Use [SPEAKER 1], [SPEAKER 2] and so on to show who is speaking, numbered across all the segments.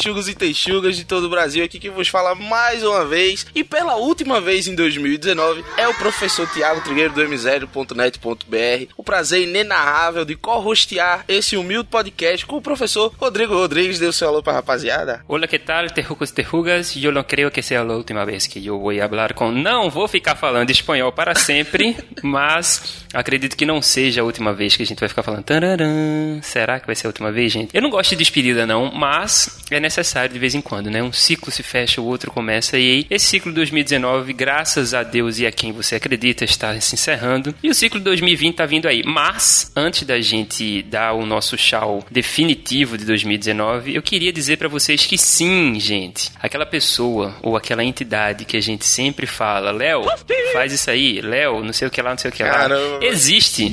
[SPEAKER 1] Texugos e texugas de todo o Brasil. Aqui que vos fala mais uma vez e pela última vez em 2019 é o professor Tiago Trigueiro do m0.net.br. O prazer inenarrável de co-hostear esse humilde podcast com o professor Rodrigo Rodrigues. Deu seu alô pra rapaziada.
[SPEAKER 2] Hola, ¿qué tal, tejucos tejugas? Eu não creio que seja a última vez que eu vou falar com... Não vou ficar falando espanhol para sempre, mas acredito que não seja a última vez que a gente vai ficar falando. Tararam. Será que vai ser a última vez, gente? Eu não gosto de despedida, não, mas é necessário de vez em quando, né? Um ciclo se fecha, o outro começa, e aí esse ciclo de 2019, graças a Deus e a quem você acredita, está se encerrando. E o ciclo de 2020 tá vindo aí. Mas, antes da gente dar o nosso tchau definitivo de 2019, eu queria dizer para vocês que sim, gente. Aquela pessoa ou aquela entidade que a gente sempre fala, Léo, faz isso aí, Léo, não sei o que lá, não sei o que lá.
[SPEAKER 1] Caramba.
[SPEAKER 2] Existe.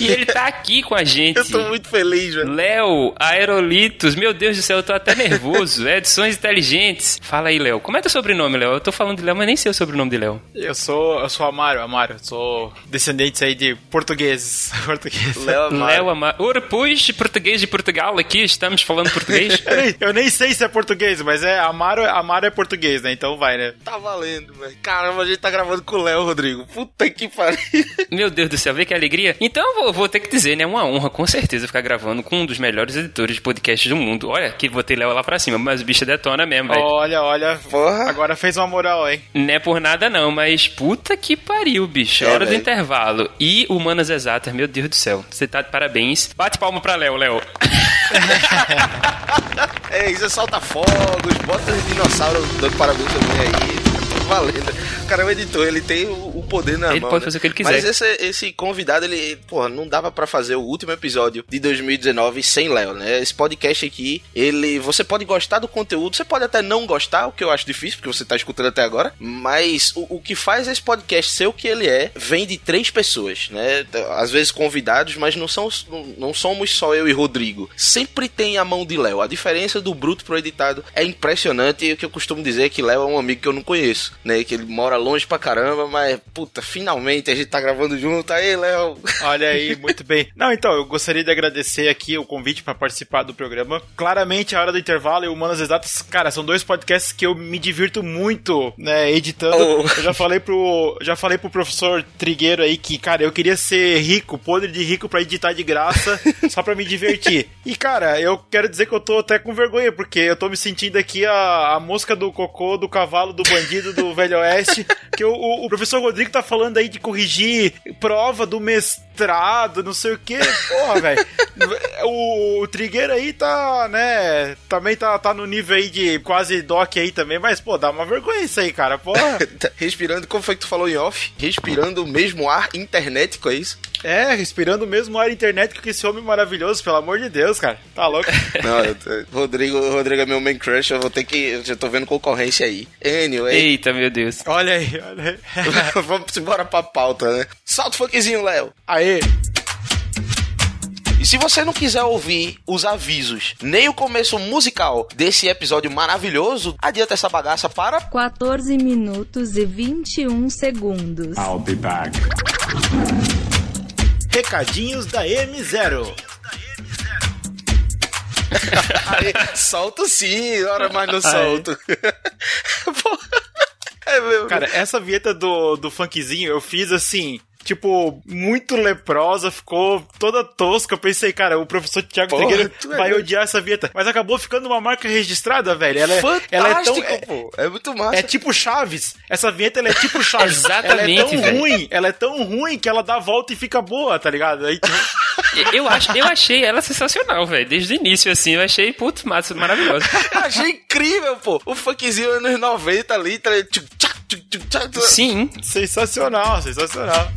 [SPEAKER 2] E ele tá aqui com a gente.
[SPEAKER 1] Eu tô muito feliz, velho.
[SPEAKER 2] Léo, Aerolitos, meu Deus do céu, eu tô até nervoso. Edições inteligentes. Fala aí, Léo. Como é teu sobrenome, Léo? Eu tô falando de Léo, mas nem sei o sobrenome de Léo.
[SPEAKER 3] Eu sou, eu sou Amário, Amário. Sou descendente aí de portugueses. portugueses.
[SPEAKER 1] Léo Amaro.
[SPEAKER 2] Léo Amar. Ora, pois, português de Portugal aqui, estamos falando português.
[SPEAKER 3] Eu nem, sei se é português, mas é Amaro, Amaro é português, né? Então vai, né?
[SPEAKER 1] Tá valendo, velho. Caramba, a gente tá gravando com o Léo, Rodrigo. Puta que pariu.
[SPEAKER 2] Meu Deus do céu, vê que alegria. Então eu vou, vou ter que dizer, né? Uma honra, com certeza, ficar gravando com um dos melhores editores de podcast do mundo. Olha, que botei Léo lá pra cima, mas o bicho detona mesmo, velho.
[SPEAKER 3] Olha, olha.
[SPEAKER 1] Porra.
[SPEAKER 3] Agora fez uma moral, hein?
[SPEAKER 2] Não é por nada não, mas puta que pariu, bicho.
[SPEAKER 1] É,
[SPEAKER 2] Hora do
[SPEAKER 1] velho.
[SPEAKER 2] intervalo. E Humanas Exatas, meu Deus do céu. Você tá de parabéns. Bate palma pra Léo, Léo.
[SPEAKER 1] É, isso solta fogos, bota os dinossauros dando parabéns também aí. Valendo. O cara é o editor, ele tem o poder na
[SPEAKER 2] Ele
[SPEAKER 1] mão.
[SPEAKER 2] pode
[SPEAKER 1] né?
[SPEAKER 2] fazer o que ele quiser.
[SPEAKER 1] Mas esse, esse convidado, ele, porra, não dava pra fazer o último episódio de 2019 sem Léo, né? Esse podcast aqui, ele. Você pode gostar do conteúdo, você pode até não gostar, o que eu acho difícil, porque você tá escutando até agora. Mas o, o que faz esse podcast ser o que ele é, vem de três pessoas, né? Às vezes convidados, mas não, são, não, não somos só eu e Rodrigo. Sempre tem a mão de Léo. A diferença do bruto pro editado é impressionante. E o que eu costumo dizer é que Léo é um amigo que eu não conheço, né? Que ele mora longe pra caramba, mas puta, finalmente a gente tá gravando junto. Aí, Léo.
[SPEAKER 3] Olha aí, muito bem. Não, então, eu gostaria de agradecer aqui o convite pra participar do programa. Claramente, a hora do intervalo e o Humanas Exatas, cara, são dois podcasts que eu me divirto muito, né, editando.
[SPEAKER 1] Oh.
[SPEAKER 3] Eu já falei pro, já falei pro professor Trigueiro aí que, cara, eu queria ser rico, podre de rico pra editar de graça, só pra me divertir. E, cara, eu quero dizer que eu tô até com vergonha, porque eu tô me sentindo aqui a, a mosca do cocô, do cavalo, do bandido, do velho oeste, que o, o- o professor Rodrigo tá falando aí de corrigir prova do mestrado, não sei o que. Porra, velho. O, o Trigueiro aí tá, né, também tá, tá no nível aí de quase doc aí também, mas, pô, dá uma vergonha isso aí, cara, porra.
[SPEAKER 1] Tá Respirando, como foi que tu falou em off? Respirando o mesmo ar internetico, é isso?
[SPEAKER 3] É, respirando o mesmo ar internet que esse homem maravilhoso, pelo amor de Deus, cara. Tá louco?
[SPEAKER 1] Não, eu tô- Rodrigo, Rodrigo é meu main crush, eu vou ter que. Eu já tô vendo concorrência aí. Anyway.
[SPEAKER 2] Eita, meu Deus.
[SPEAKER 3] Olha aí, olha aí.
[SPEAKER 1] Vamos embora pra pauta, né? Solta o funkzinho, Léo.
[SPEAKER 3] Aê!
[SPEAKER 1] E se você não quiser ouvir os avisos, nem o começo musical desse episódio maravilhoso, adianta essa bagaça para.
[SPEAKER 4] 14 minutos e 21 segundos.
[SPEAKER 5] I'll be back.
[SPEAKER 3] Recadinhos da M0.
[SPEAKER 1] Aí, solto sim, ora mais não solto. Porra. É.
[SPEAKER 3] Cara, essa vinheta do, do funkzinho eu fiz assim. Tipo, muito leprosa, ficou toda tosca. Eu pensei, cara, o professor Thiago
[SPEAKER 1] Porra,
[SPEAKER 3] Trigueiro
[SPEAKER 1] é
[SPEAKER 3] vai
[SPEAKER 1] doido.
[SPEAKER 3] odiar essa vinheta. Mas acabou ficando uma marca registrada, velho. Ela é,
[SPEAKER 1] Fantástico,
[SPEAKER 3] ela é tão. É,
[SPEAKER 1] pô. É muito massa.
[SPEAKER 3] é tipo Chaves. Essa vinheta ela é tipo Chaves.
[SPEAKER 2] Exatamente,
[SPEAKER 3] Ela é tão
[SPEAKER 2] velho.
[SPEAKER 3] ruim, ela é tão ruim que ela dá a volta e fica boa, tá ligado? Aí, tipo,
[SPEAKER 2] Eu, acho, eu achei ela sensacional, velho. Desde o início, assim, eu achei, putz, massa, maravilhosa.
[SPEAKER 1] Eu achei incrível, pô. O funkzinho anos 90 ali, tá,
[SPEAKER 2] Sim.
[SPEAKER 3] sensacional, sensacional.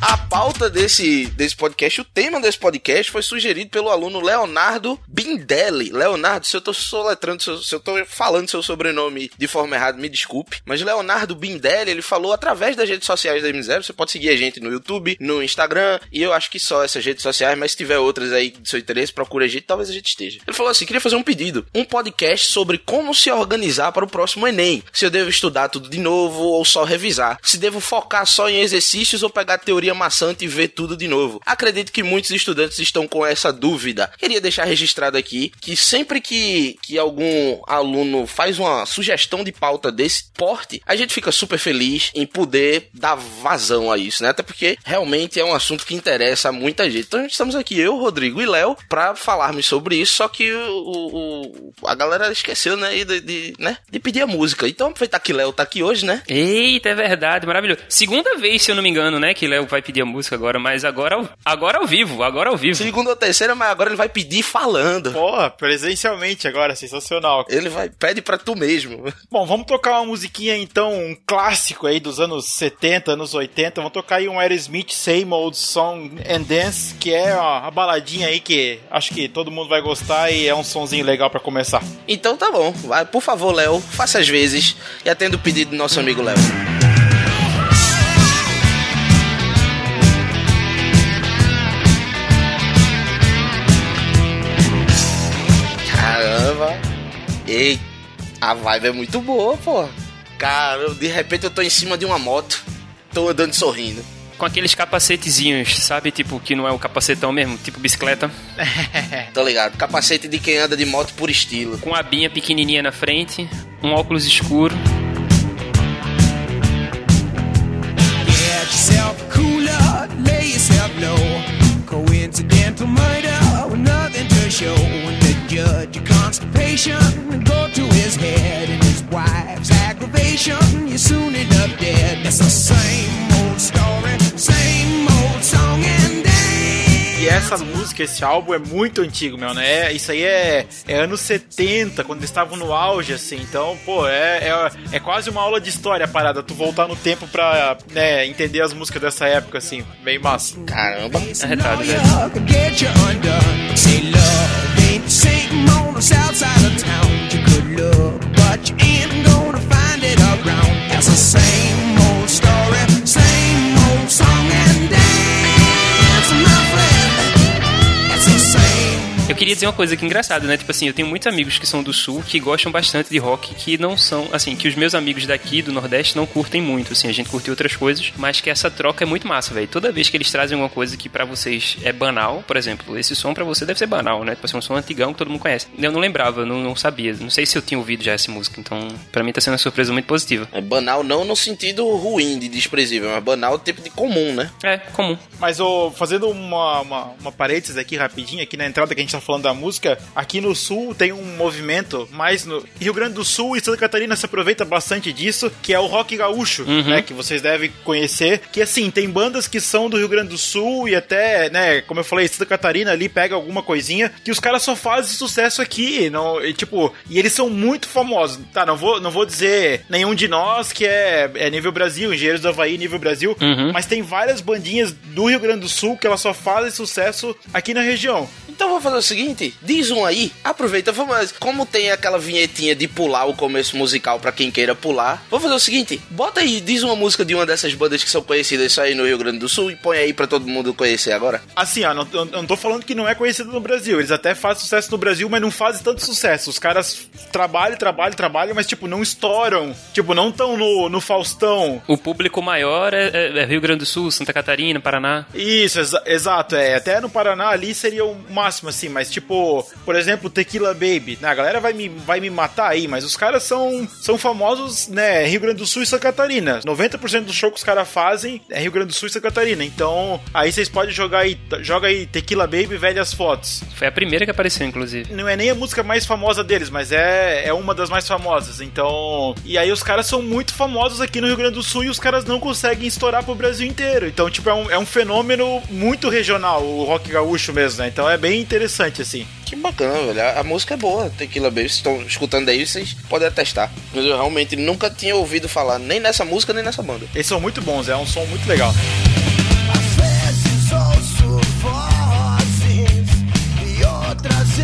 [SPEAKER 1] A pauta desse, desse podcast, o tema desse podcast foi sugerido pelo aluno Leonardo Bindelli. Leonardo, se eu tô soletrando, se eu, se eu tô falando seu sobrenome de forma errada, me desculpe. Mas Leonardo Bindelli, ele falou através das redes sociais da M0. Você pode seguir a gente no YouTube, no Instagram, e eu acho que só essas redes sociais, mas se tiver outras aí de seu interesse, procure a gente, talvez a gente esteja. Ele falou assim: queria fazer um pedido, um podcast sobre como se organizar para o próximo Enem. Se eu devo estudar tudo de novo ou só revisar. Se devo focar só em exercícios ou pegar teoria maçante e ver tudo de novo. Acredito que muitos estudantes estão com essa dúvida. Queria deixar registrado aqui que sempre que, que algum aluno faz uma sugestão de pauta desse porte, a gente fica super feliz em poder dar vazão a isso, né? Até porque realmente é um assunto que interessa a muita gente. Então estamos aqui, eu, Rodrigo e Léo, para falarmos sobre isso, só que o, o, a galera esqueceu, né, de, de, né, de pedir a música. Então aproveitar que Léo tá aqui hoje, né?
[SPEAKER 2] Eita, é verdade, maravilhoso. Segunda vez, se eu não me engano, né, que Léo vai pedir a música agora, mas agora, agora ao vivo, agora ao vivo.
[SPEAKER 1] Segunda ou terceira, mas agora ele vai pedir falando.
[SPEAKER 3] Porra, presencialmente agora, sensacional.
[SPEAKER 1] Ele vai, pede pra tu mesmo.
[SPEAKER 3] Bom, vamos tocar uma musiquinha então, um clássico aí dos anos 70, anos 80. Vamos tocar aí um Aerosmith Same Old Song and Dance, que é uma baladinha aí que acho que todo mundo vai gostar e é um sonzinho legal para começar.
[SPEAKER 1] Então tá bom. Vai, por favor, Léo, faça as vezes e atenda o pedido do nosso amigo Léo. Ei, a vibe é muito boa, pô. Cara, de repente eu tô em cima de uma moto, tô andando sorrindo.
[SPEAKER 2] Com aqueles capacetezinhos, sabe? Tipo, que não é o capacetão mesmo, tipo bicicleta.
[SPEAKER 1] Tô ligado. Capacete de quem anda de moto por estilo.
[SPEAKER 2] Com a abinha pequenininha na frente, um óculos escuro.
[SPEAKER 5] Get yourself cooler, lay yourself low. Coincidental murder constipation go to his head and his wife's aggravation, you soon end up dead. That's the same
[SPEAKER 3] essa música, esse álbum é muito antigo, meu, né? Isso aí é, é anos 70, quando eles estavam no auge, assim. Então, pô, é, é, é quase uma aula de história a parada. Tu voltar no tempo pra né, entender as músicas dessa época, assim. Bem massa.
[SPEAKER 1] Caramba.
[SPEAKER 2] Arretado, velho.
[SPEAKER 5] lawyer
[SPEAKER 2] queria dizer uma coisa que é engraçada, né? Tipo assim, eu tenho muitos amigos que são do sul que gostam bastante de rock, que não são, assim, que os meus amigos daqui do Nordeste não curtem muito, assim, a gente curte outras coisas, mas que essa troca é muito massa, velho. Toda vez que eles trazem alguma coisa que pra vocês é banal, por exemplo, esse som pra você deve ser banal, né? Tipo assim, um som antigão que todo mundo conhece. Eu não lembrava, não, não sabia, não sei se eu tinha ouvido já essa música, então pra mim tá sendo uma surpresa muito positiva.
[SPEAKER 1] É banal não no sentido ruim, de desprezível, mas banal tipo de comum, né?
[SPEAKER 2] É, comum.
[SPEAKER 3] Mas ô, fazendo uma, uma, uma parênteses aqui rapidinho, aqui na entrada que a gente tá falando da música, aqui no sul tem um movimento, mais no Rio Grande do Sul e Santa Catarina se aproveita bastante disso, que é o rock gaúcho, né? Que vocês devem conhecer. Que assim, tem bandas que são do Rio Grande do Sul e até, né, como eu falei, Santa Catarina ali pega alguma coisinha, que os caras só fazem sucesso aqui. Não, e, tipo, e eles são muito famosos. Tá, não vou, não vou dizer nenhum de nós que é, é nível Brasil, Engenheiros do Havaí, nível Brasil,
[SPEAKER 2] Uhum.
[SPEAKER 3] mas tem várias bandinhas do Rio Grande do Sul que elas só fazem sucesso aqui na região.
[SPEAKER 1] Então vou fazer o seguinte, diz um aí, aproveita, vamos, como tem aquela vinhetinha de pular o começo musical pra quem queira pular, vou fazer o seguinte, bota aí, diz uma música de uma dessas bandas que são conhecidas só aí no Rio Grande do Sul e põe aí pra todo mundo conhecer agora.
[SPEAKER 3] Assim, ó, não, eu não tô falando que não é conhecido no Brasil. Eles até fazem sucesso no Brasil, mas não fazem tanto sucesso. Os caras trabalham, trabalham, trabalham, mas, tipo, não estouram. Tipo, não tão no, no Faustão.
[SPEAKER 2] O público maior é, é- é Rio Grande do Sul, Santa Catarina, Paraná.
[SPEAKER 3] Isso, exa- exato, é. Até no Paraná ali seria o máximo, assim, mas tipo, por exemplo, Tequila Baby, né? A galera vai me, vai me matar aí, mas os caras são, são famosos, né? Rio Grande do Sul e Santa Catarina. 90% do show que os caras fazem é Rio Grande do Sul e Santa Catarina. Então, aí vocês podem jogar aí, joga aí Tequila Baby Velhas Fotos.
[SPEAKER 2] Foi a primeira que apareceu, inclusive.
[SPEAKER 3] Não é nem a música mais famosa deles, mas é, é uma das mais famosas. Então. E aí os caras são muito famosos aqui no Rio Grande do Sul e os caras não conseguem estourar pro Brasil inteiro. Então, tipo, é um, é um fenômeno muito regional, o rock gaúcho mesmo, né? Então é bem bem interessante, assim.
[SPEAKER 1] Que bacana, velho. A música é boa, Tequila Baby. Vocês estão escutando aí, vocês podem atestar. Mas eu realmente nunca tinha ouvido falar nem nessa música, nem nessa banda.
[SPEAKER 3] Eles são muito bons, é um som muito legal.
[SPEAKER 5] Às
[SPEAKER 1] vezes ouço vozes e outras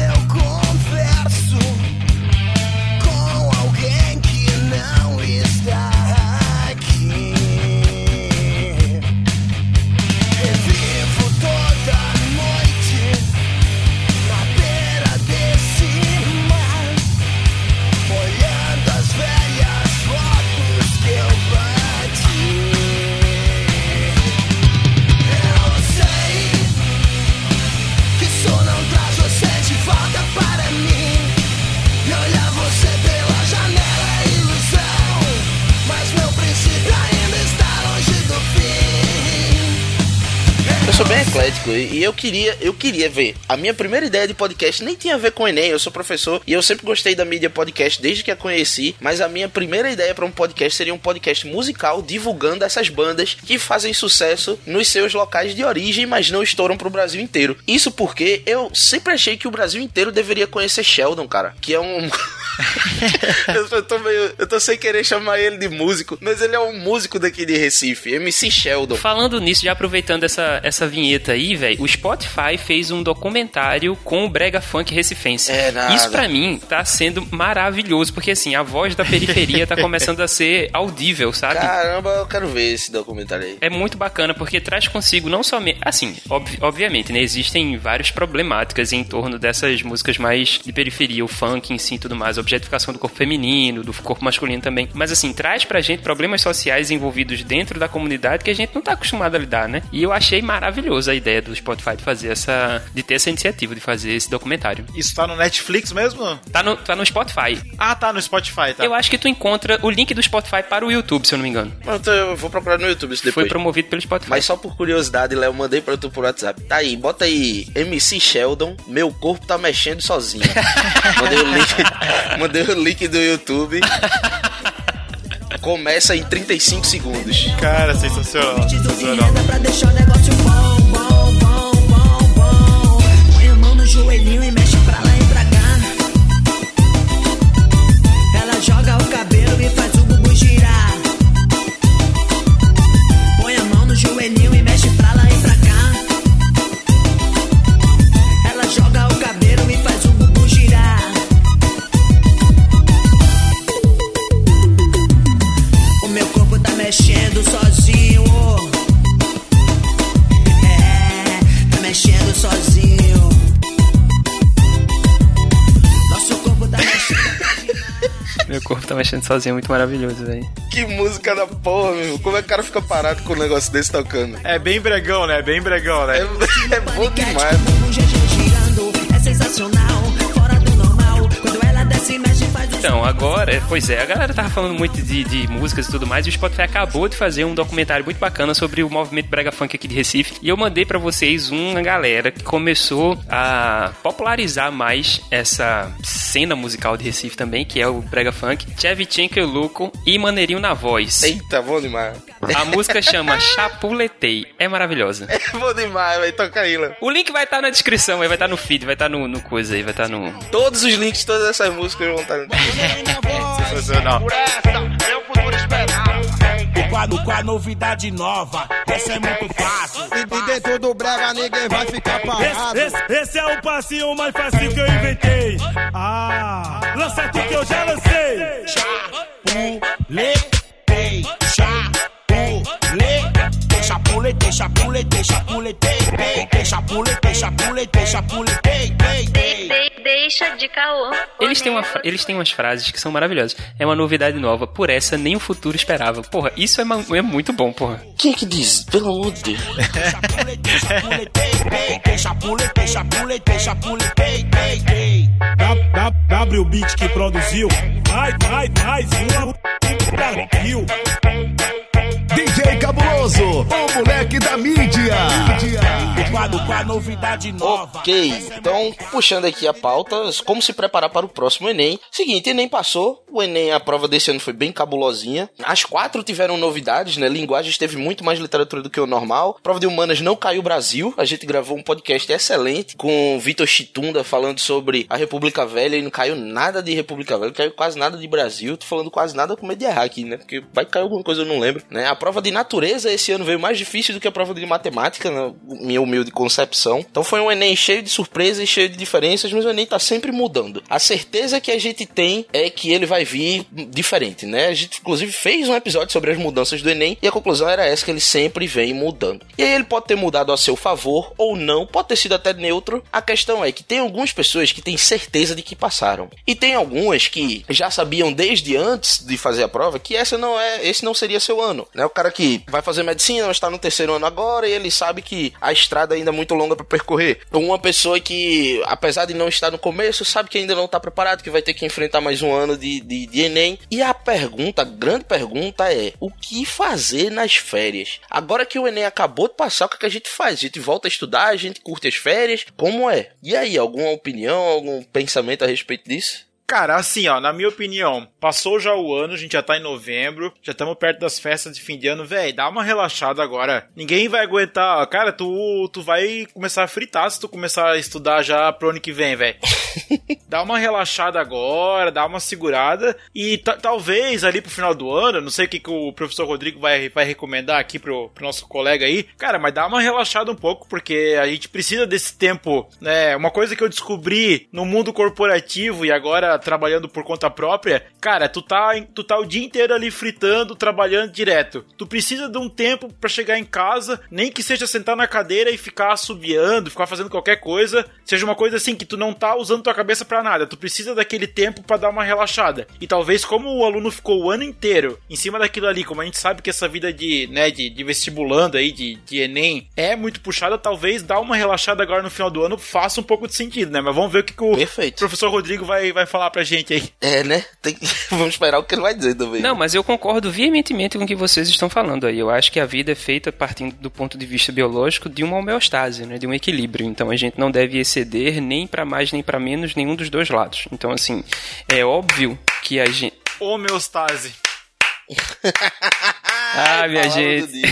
[SPEAKER 1] e eu queria, eu queria ver. A minha primeira ideia de podcast nem tinha a ver com o Enem, eu sou professor e eu sempre gostei da mídia podcast desde que a conheci, mas a minha primeira ideia para um podcast seria um podcast musical divulgando essas bandas que fazem sucesso nos seus locais de origem, mas não estouram pro Brasil inteiro. Isso porque eu sempre achei que o Brasil inteiro deveria conhecer Sheldon, cara, que é um eu, tô meio, eu tô sem querer chamar ele de músico, mas ele é um músico daqui de Recife, MC Sheldon.
[SPEAKER 2] Falando nisso, já aproveitando essa, essa vinheta aí, velho, o Spotify fez um documentário com o Brega Funk Recifense.
[SPEAKER 1] É nada.
[SPEAKER 2] Isso pra mim tá sendo maravilhoso, porque assim, a voz da periferia tá começando a ser audível, sabe?
[SPEAKER 1] Caramba, eu quero ver esse documentário aí.
[SPEAKER 2] É muito bacana porque traz consigo não somente. Assim, obvi- obviamente, né? Existem várias problemáticas em torno dessas músicas mais de periferia, o funk em si e tudo mais, objetificação do corpo feminino, do corpo masculino também. Mas assim, traz pra gente problemas sociais envolvidos dentro da comunidade que a gente não tá acostumado a lidar, né? E eu achei maravilhoso a ideia do Spotify de fazer essa. de ter essa iniciativa de fazer esse documentário.
[SPEAKER 3] Isso tá no Netflix mesmo?
[SPEAKER 2] Tá no, tá no Spotify.
[SPEAKER 3] Ah, tá no Spotify, tá.
[SPEAKER 2] Eu acho que tu encontra o link do Spotify para o YouTube, se eu não me engano.
[SPEAKER 1] Pronto, eu vou procurar no YouTube isso
[SPEAKER 2] Foi
[SPEAKER 1] depois.
[SPEAKER 2] promovido pelo Spotify.
[SPEAKER 1] Mas só por curiosidade, Léo, mandei pra tu por WhatsApp. Tá aí, bota aí MC Sheldon, meu corpo tá mexendo sozinho. mandei, o link, mandei o link do YouTube. Começa em 35 segundos.
[SPEAKER 3] Cara, sensacional. Sensacional.
[SPEAKER 5] Mexendo sozinho, é
[SPEAKER 2] muito maravilhoso, velho.
[SPEAKER 1] Que música da porra, meu. Como é que o cara fica parado com um negócio desse tocando?
[SPEAKER 3] É bem bregão, né? Bem bregão, né?
[SPEAKER 1] É, é bom demais.
[SPEAKER 5] O
[SPEAKER 2] Então, agora, pois é, a galera tava falando muito de, de músicas e tudo mais, e o Spotify acabou de fazer um documentário muito bacana sobre o movimento Brega Funk aqui de Recife, e eu mandei pra vocês uma galera que começou a popularizar mais essa cena musical de Recife também, que é o Brega Funk, Chevchenko e Luco e Maneirinho na voz.
[SPEAKER 1] Eita, bom demais.
[SPEAKER 2] A música chama Chapuletei, é maravilhosa.
[SPEAKER 1] É bom demais, vai tocar aí, Léo.
[SPEAKER 2] O link vai estar na descrição, vai estar no feed, vai estar no, no coisa aí, vai estar no...
[SPEAKER 1] Todos os links de todas essas músicas vão estar.
[SPEAKER 3] Sensacional.
[SPEAKER 6] O quadro com a novidade nova, essa é muito fácil.
[SPEAKER 7] E, e dentro do brega ninguém vai ficar parado.
[SPEAKER 6] Esse, esse, esse é o passinho mais fácil que eu inventei. Ah, lança aqui chapuletei, chapuletei, chapuletei, chapuletei, chapuletei, chapuletei, chapuletei, chapuletei.
[SPEAKER 8] De- deixa de caô.
[SPEAKER 2] Eles têm, uma, eles têm umas frases que são maravilhosas. É uma novidade nova, por essa nem o futuro esperava. Porra, isso é, é muito bom, porra.
[SPEAKER 1] Quem é que diz? Pelo amor de Deus.
[SPEAKER 6] Chapuletei, chapuletei, chapuletei, chapuletei. Da- da- W Beat que produziu, vai, vai, mais uma Brasil.
[SPEAKER 7] DJ Cabuloso, o moleque da mídia.
[SPEAKER 6] Com a novidade nova.
[SPEAKER 1] Ok, então puxando aqui a pauta, como se preparar para o próximo Enem. Seguinte, Enem passou, o Enem, a prova desse ano foi bem cabulosinha. As quatro tiveram novidades, né? Linguagens teve muito mais literatura do que o normal. Prova de humanas não caiu Brasil. A gente gravou um podcast excelente com o Vitor Chitunda falando sobre a República Velha e não caiu nada de República Velha, não caiu quase nada de Brasil. Tô falando quase nada com medo de errar aqui, né? Porque vai cair alguma coisa, eu não lembro, né? A prova de natureza esse ano veio mais difícil do que a prova de matemática, na minha humilde concepção. Então foi um Enem cheio de surpresas cheio de diferenças, mas o Enem tá sempre mudando. A certeza que a gente tem é que ele vai vir diferente, né? A gente, inclusive, fez um episódio sobre as mudanças do Enem e a conclusão era essa, que ele sempre vem mudando. E aí ele pode ter mudado a seu favor ou não, pode ter sido até neutro. A questão é que tem algumas pessoas que têm certeza de que passaram. E tem algumas que já sabiam desde antes de fazer a prova que essa não é, esse não seria seu ano, né? Cara que vai fazer medicina, mas está no terceiro ano agora e ele sabe que a estrada ainda muito longa para percorrer. Uma pessoa que, apesar de não estar no começo, sabe que ainda não tá preparado, que vai ter que enfrentar mais um ano de, de, de Enem. E a pergunta, a grande pergunta é: o que fazer nas férias? Agora que o Enem acabou de passar, o que, é que a gente faz? A gente volta a estudar, a gente curte as férias? Como é? E aí, alguma opinião, algum pensamento a respeito disso?
[SPEAKER 3] Cara, assim, ó, na minha opinião, passou já o ano, a gente já tá em novembro, já estamos perto das festas de fim de ano, velho, dá uma relaxada agora. Ninguém vai aguentar, cara, tu, tu vai começar a fritar se tu começar a estudar já pro ano que vem, velho. dá uma relaxada agora, dá uma segurada e talvez ali pro final do ano, não sei o que, que o professor Rodrigo vai, vai recomendar aqui pro, pro nosso colega aí, cara, mas dá uma relaxada um pouco, porque a gente precisa desse tempo, né? Uma coisa que eu descobri no mundo corporativo e agora trabalhando por conta própria, cara, tu tá, tu tá o dia inteiro ali fritando, trabalhando direto. Tu precisa de um tempo para chegar em casa, nem que seja sentar na cadeira e ficar assobiando, ficar fazendo qualquer coisa, seja uma coisa assim que tu não tá usando tua cabeça para nada. Tu precisa daquele tempo para dar uma relaxada. E talvez como o aluno ficou o ano inteiro em cima daquilo ali, como a gente sabe que essa vida de, né, de, de vestibulando aí, de, de ENEM, é muito puxada, talvez dar uma relaxada agora no final do ano faça um pouco de sentido, né? Mas vamos ver o que, que o
[SPEAKER 1] Perfeito.
[SPEAKER 3] professor Rodrigo vai, vai falar pra gente aí.
[SPEAKER 1] É, né? Tem... Vamos esperar o que ele vai dizer também.
[SPEAKER 2] Não, mas eu concordo veementemente com o que vocês estão falando aí. Eu acho que a vida é feita partindo do ponto de vista biológico de uma homeostase, né? De um equilíbrio. Então a gente não deve exceder nem para mais nem para menos nenhum dos dois lados. Então assim, é óbvio que a gente
[SPEAKER 3] homeostase.
[SPEAKER 2] ah, minha gente.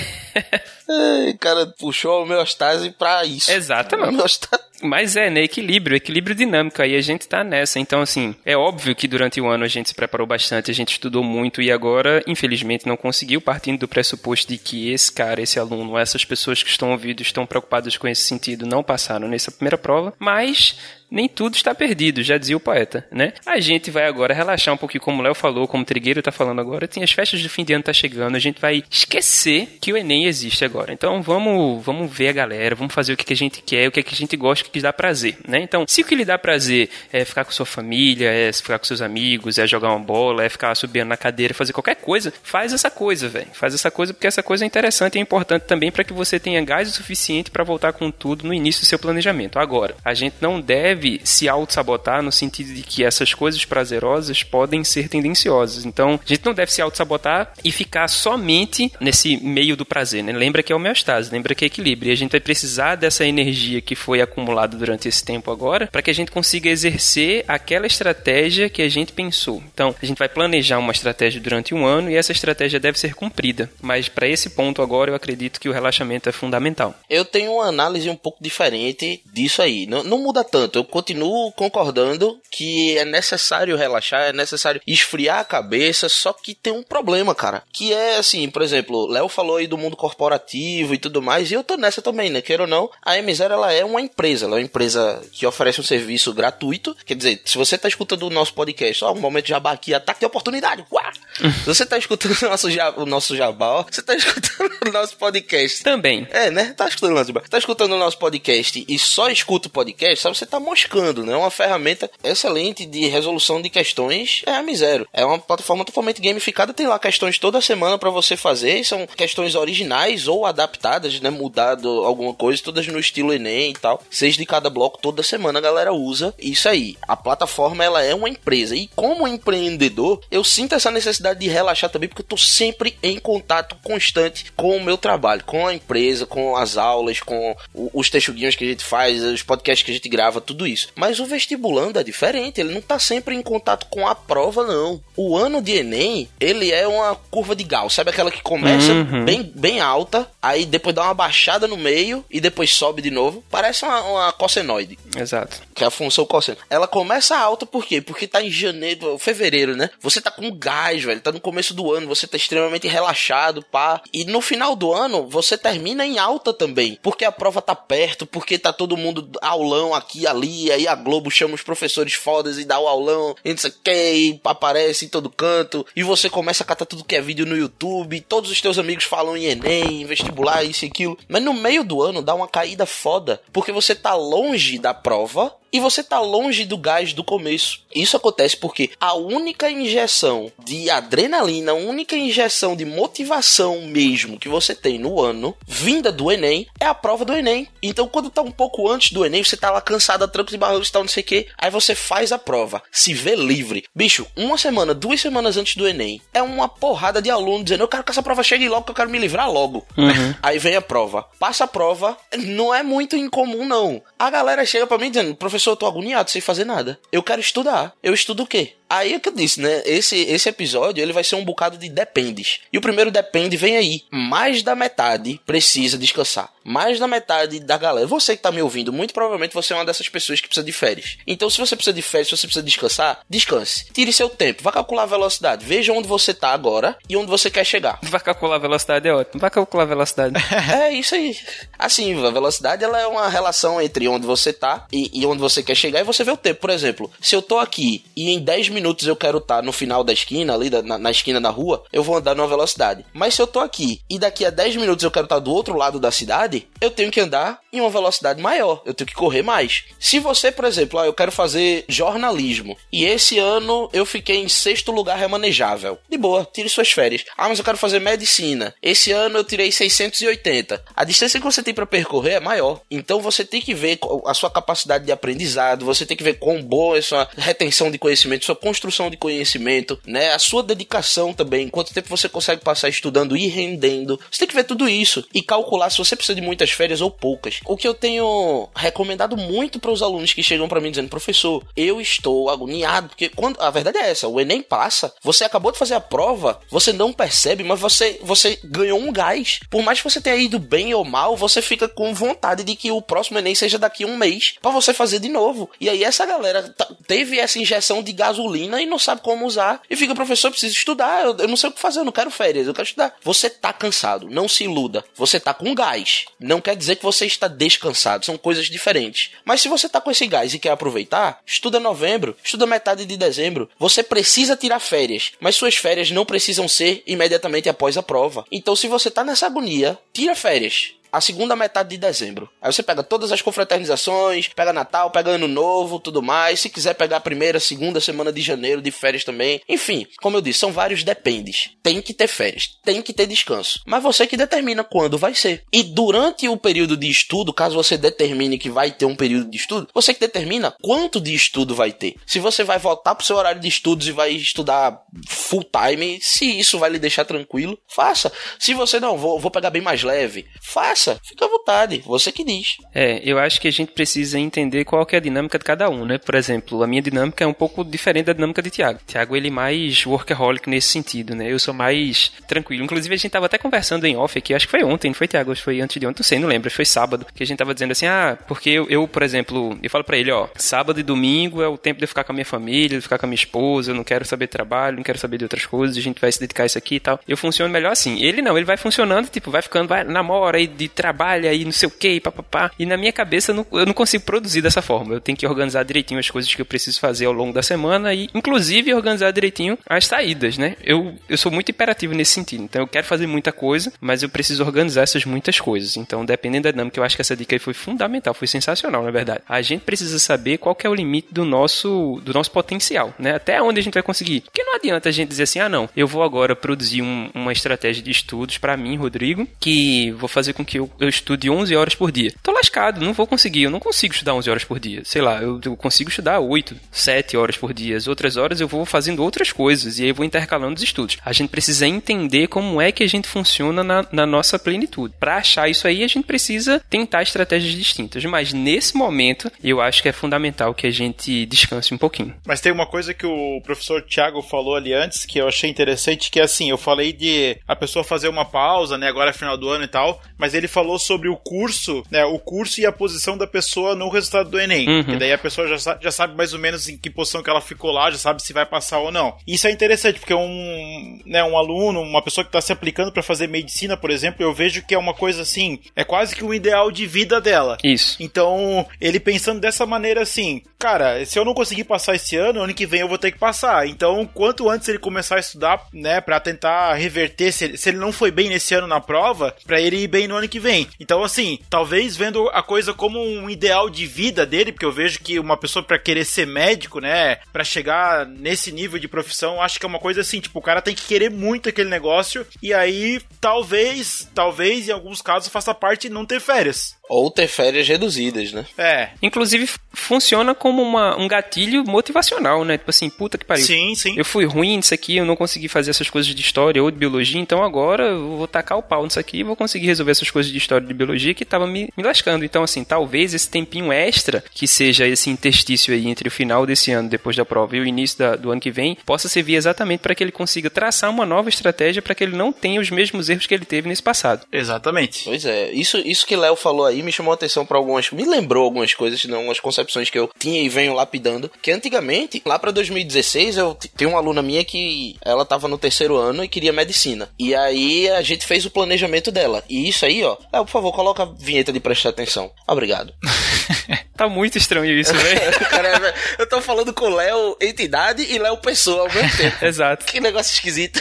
[SPEAKER 1] Ai, cara puxou a homeostase pra isso.
[SPEAKER 2] Exatamente. Homeostase. Mas é, né? Equilíbrio, equilíbrio dinâmico. Aí a gente tá nessa. Então, assim, é óbvio que durante o ano a gente se preparou bastante, a gente estudou muito e agora, infelizmente, não conseguiu, partindo do pressuposto de que esse cara, esse aluno, essas pessoas que estão ouvindo, estão preocupadas com esse sentido, não passaram nessa primeira prova. Mas nem tudo está perdido, já dizia o poeta, né? A gente vai agora relaxar um pouquinho, como o Léo falou, como o Trigueiro tá falando agora, tem as festas de fim de ano tá chegando, a gente vai esquecer que o Enem existe agora. Então vamos, vamos ver a galera, vamos fazer o que, que a gente quer, o que, que a gente gosta, o que, que dá prazer, né? Então, se o que lhe dá prazer é ficar com sua família, é ficar com seus amigos, é jogar uma bola, é ficar subindo na cadeira, fazer qualquer coisa, faz essa coisa, velho. Faz essa coisa porque essa coisa é interessante e é importante também para que você tenha gás o suficiente para voltar com tudo no início do seu planejamento. Agora, a gente não deve se auto-sabotar no sentido de que essas coisas prazerosas podem ser tendenciosas. Então, a gente não deve se auto-sabotar e ficar somente nesse meio do prazer, né? Lembra que é homeostase, lembra que é equilíbrio. E a gente vai precisar dessa energia que foi acumulada durante esse tempo agora para que a gente consiga exercer aquela estratégia que a gente pensou. Então, a gente vai planejar uma estratégia durante um ano e essa estratégia deve ser cumprida. Mas para esse ponto agora, eu acredito que o relaxamento é fundamental.
[SPEAKER 1] Eu tenho uma análise um pouco diferente disso aí. Não, não muda tanto. Eu continuo concordando que é necessário relaxar, é necessário esfriar a cabeça, só que tem um problema, cara. Que é assim, por exemplo, Léo falou aí do mundo corporativo e tudo mais, e eu tô nessa também, né? Queira ou não, a M0 ela é uma empresa, ela é uma empresa que oferece um serviço gratuito. Quer dizer, se você tá escutando o nosso podcast, ó, um momento de jabá aqui, ataque de oportunidade, uá! se você tá escutando o nosso, jabá, o nosso jabá, ó, você tá escutando o nosso podcast.
[SPEAKER 2] Também.
[SPEAKER 1] É, né? Tá escutando o nosso jabá. Tá escutando o nosso podcast e só escuta o podcast, sabe? Você tá moscando né? Uma ferramenta excelente de resolução de questões é a Misero. É uma plataforma totalmente gamificada, tem lá questões toda semana para você fazer, são questões originais ou adaptadas, né? Mudado alguma coisa, todas no estilo Enem e tal. Seis de cada bloco toda semana a galera usa isso aí. A plataforma ela é uma empresa e como empreendedor, eu sinto essa necessidade de relaxar também porque eu tô sempre em contato constante com o meu trabalho, com a empresa, com as aulas, com os texuguinhos que a gente faz, os podcasts que a gente grava, tudo isso. Mas o vestibulando é diferente, ele não tá sempre em contato com a prova, não. O ano de Enem, ele é uma curva de Gauss, sabe aquela que começa uhum. bem, bem alta, aí depois dá uma baixada no meio e depois sobe de novo. Parece uma, uma cossenoide.
[SPEAKER 2] Exato.
[SPEAKER 1] Que é a função cosseno. Ela começa alta por quê? Porque tá em janeiro, fevereiro, né? Você tá com gás, velho, tá no começo do ano, você tá extremamente relaxado, pá. E no final do ano, você termina em alta também, porque a prova tá perto, porque tá todo mundo aulão aqui ali, aí a Globo chama os professores fodas e dá o aulão, e não sei o que, e aparece em todo canto, e você começa a catar tudo que é vídeo no YouTube, todos os teus amigos falam em Enem, em vestibular isso e aquilo. Mas no meio do ano dá uma caída foda, porque você tá longe da prova e você tá longe do gás do começo. Isso acontece porque a única injeção de adrenalina, a única injeção de motivação mesmo que você tem no ano, vinda do Enem, é a prova do Enem. Então, quando tá um pouco antes do Enem, você tá lá cansado, trancos e e tal, não sei o que, aí você faz a prova, se vê livre. Bicho, uma semana, duas semanas antes do Enem, é uma porrada de aluno dizendo: Eu quero que essa prova chegue logo, que eu quero me livrar logo. Aí vem a prova. Passa a prova, não é muito incomum, não. A galera chega pra mim dizendo: Professor, eu tô agoniado sem fazer nada. Eu quero estudar. Eu estudo o quê? Aí é que eu disse, né? Esse, esse episódio ele vai ser um bocado de dependes. E o primeiro depende vem aí. Mais da metade precisa descansar. Mais da metade da galera. Você que tá me ouvindo, muito provavelmente você é uma dessas pessoas que precisa de férias. Então, se você precisa de férias, se você precisa descansar, descanse. Tire seu tempo. Vá calcular a velocidade. Veja onde você tá agora e onde você quer chegar.
[SPEAKER 2] Vai calcular a velocidade, é ótimo. Vai calcular a velocidade.
[SPEAKER 1] É isso aí. Assim, a velocidade ela é uma relação entre onde você tá e, e onde você quer chegar e você vê o tempo. Por exemplo, se eu tô aqui e em 10 minutos eu quero estar no final da esquina, ali na, na esquina da rua, eu vou andar numa velocidade. Mas se eu tô aqui e daqui a 10 minutos eu quero estar do outro lado da cidade, eu tenho que andar em uma velocidade maior. Eu tenho que correr mais. Se você, por exemplo, ah, eu quero fazer jornalismo e esse ano eu fiquei em sexto lugar remanejável. De boa, tire suas férias. Ah, mas eu quero fazer medicina. Esse ano eu tirei 680. A distância que você tem para percorrer é maior. Então você tem que ver a sua capacidade de aprendizado, você tem que ver quão boa é sua retenção de conhecimento, sua construção de conhecimento, né? A sua dedicação também, quanto tempo você consegue passar estudando e rendendo. Você tem que ver tudo isso e calcular se você precisa de muitas férias ou poucas. O que eu tenho recomendado muito para os alunos que chegam para mim dizendo, professor, eu estou agoniado, porque quando a verdade é essa, o Enem passa, você acabou de fazer a prova, você não percebe, mas você você ganhou um gás. Por mais que você tenha ido bem ou mal, você fica com vontade de que o próximo Enem seja daqui a um mês para você fazer de novo. E aí essa galera tá- teve essa injeção de gasolina e não sabe como usar e fica, professor, eu preciso estudar, eu, eu não sei o que fazer, eu não quero férias, eu quero estudar. Você tá cansado, não se iluda. Você tá com gás. Não quer dizer que você está descansado, são coisas diferentes. Mas se você tá com esse gás e quer aproveitar, estuda novembro, estuda metade de dezembro. Você precisa tirar férias, mas suas férias não precisam ser imediatamente após a prova. Então, se você tá nessa agonia, tira férias a segunda metade de dezembro. Aí você pega todas as confraternizações, pega Natal, pega Ano Novo, tudo mais. Se quiser pegar a primeira, segunda semana de janeiro de férias também. Enfim, como eu disse, são vários dependes. Tem que ter férias, tem que ter descanso. Mas você que determina quando vai ser. E durante o período de estudo, caso você determine que vai ter um período de estudo, você que determina quanto de estudo vai ter. Se você vai voltar pro seu horário de estudos e vai estudar full time, se isso vai lhe deixar tranquilo, faça. Se você não, vou, vou pegar bem mais leve, faça. Fica à vontade, você que diz.
[SPEAKER 2] É, eu acho que a gente precisa entender qual é a dinâmica de cada um, né? Por exemplo, a minha dinâmica é um pouco diferente da dinâmica de Tiago. Tiago, ele é mais workaholic nesse sentido, né? Eu sou mais tranquilo. Inclusive, a gente tava até conversando em off aqui, acho que foi ontem, não foi, Tiago? Foi antes de ontem, não sei, não lembro, foi sábado, que a gente tava dizendo assim, ah, porque eu, eu, por exemplo, eu falo pra ele, ó, sábado e domingo é o tempo de eu ficar com a minha família, de ficar com a minha esposa, eu não quero saber de trabalho, não quero saber de outras coisas, a gente vai se dedicar a isso aqui e tal. Eu funciono melhor assim. Ele não, ele vai funcionando, tipo, vai ficando, vai, namora e de trabalho aí, não sei o que, e papapá. E na minha cabeça eu não, eu não consigo produzir dessa forma. Eu tenho que organizar direitinho as coisas que eu preciso fazer ao longo da semana e, inclusive, organizar direitinho as saídas, né? Eu, eu sou muito imperativo nesse sentido. Então, eu quero fazer muita coisa, mas eu preciso organizar essas muitas coisas. Então, dependendo da dinâmica, eu acho que essa dica aí foi fundamental, foi sensacional, na verdade. A gente precisa saber qual é o limite do nosso, do nosso potencial, né? Até onde a gente vai conseguir. Porque não adianta a gente dizer assim, ah, não, eu vou agora produzir um- uma estratégia de estudos para mim, Rodrigo, que vou fazer com que eu, eu estude 11 horas por dia. Tô lascado, não vou conseguir, eu não consigo estudar 11 horas por dia. Sei lá, eu, eu consigo estudar 8, 7 horas por dia. As outras horas eu vou fazendo outras coisas e aí eu vou intercalando os estudos. A gente precisa entender como é que a gente funciona na, na nossa plenitude. Para achar isso aí, a gente precisa tentar estratégias distintas. Mas nesse momento, eu acho que é fundamental que a gente descanse um pouquinho.
[SPEAKER 3] Mas tem uma coisa que o professor Thiago falou ali antes que eu achei interessante, que é assim, eu falei de a pessoa fazer uma pausa, né, agora é final do ano e tal, mas ele ele falou sobre o curso, né? O curso e a posição da pessoa no resultado do Enem.
[SPEAKER 2] Uhum.
[SPEAKER 3] E daí a pessoa já, já sabe mais ou menos em que posição que ela ficou lá, já sabe se vai passar ou não. Isso é interessante, porque um, né, um aluno, uma pessoa que está se aplicando para fazer medicina, por exemplo, eu vejo que é uma coisa assim, é quase que um ideal de vida dela.
[SPEAKER 2] Isso.
[SPEAKER 3] Então, ele pensando dessa maneira assim, cara, se eu não conseguir passar esse ano, ano que vem eu vou ter que passar. Então, quanto antes ele começar a estudar, né, Pra tentar reverter, se ele, se ele não foi bem nesse ano na prova, pra ele ir bem no ano que vem. Então, assim, talvez vendo a coisa como um ideal de vida dele, porque eu vejo que uma pessoa pra querer ser médico, né, Pra chegar nesse nível de profissão, acho que é uma coisa assim, tipo, o cara tem que querer muito aquele negócio e aí talvez, talvez em alguns casos faça parte não ter férias.
[SPEAKER 1] Ou ter férias reduzidas, né?
[SPEAKER 3] É,
[SPEAKER 2] Inclusive, funciona como uma, um gatilho motivacional, né? Tipo assim, puta que pariu.
[SPEAKER 3] sim, sim.
[SPEAKER 2] Eu fui ruim nisso aqui, eu não consegui fazer essas coisas de história ou de biologia, então agora eu vou tacar o pau nisso aqui e vou conseguir resolver essas coisas de história e de biologia que tava me, me lascando. Então, assim, talvez esse tempinho extra, que seja esse interstício aí entre o final desse ano, depois da prova, e o início da- do ano que vem, possa servir exatamente para que ele consiga traçar uma nova estratégia para que ele não tenha os mesmos erros que ele teve nesse passado.
[SPEAKER 3] Exatamente.
[SPEAKER 1] Pois é, isso, isso que Léo falou aí me chamou a atenção pra algumas. Me lembrou algumas coisas, não, algumas concepções que eu tinha e venho lapidando. Que antigamente, lá pra 2016, eu tenho uma aluna minha que ela tava no terceiro ano e queria medicina. E aí a gente fez o planejamento dela. E isso aí, ó. Léo, por favor, coloca a vinheta de prestar atenção. Obrigado.
[SPEAKER 2] Tá muito estranho isso, velho.
[SPEAKER 1] Cara, eu tô falando com Léo entidade e Léo pessoa ao mesmo tempo.
[SPEAKER 2] Exato.
[SPEAKER 1] Que negócio esquisito.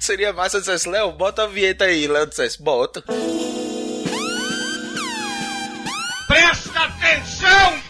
[SPEAKER 1] Seria massa se eu dissesse, Léo, bota a vinheta aí. Léo dissesse, bota.
[SPEAKER 6] Presta atenção!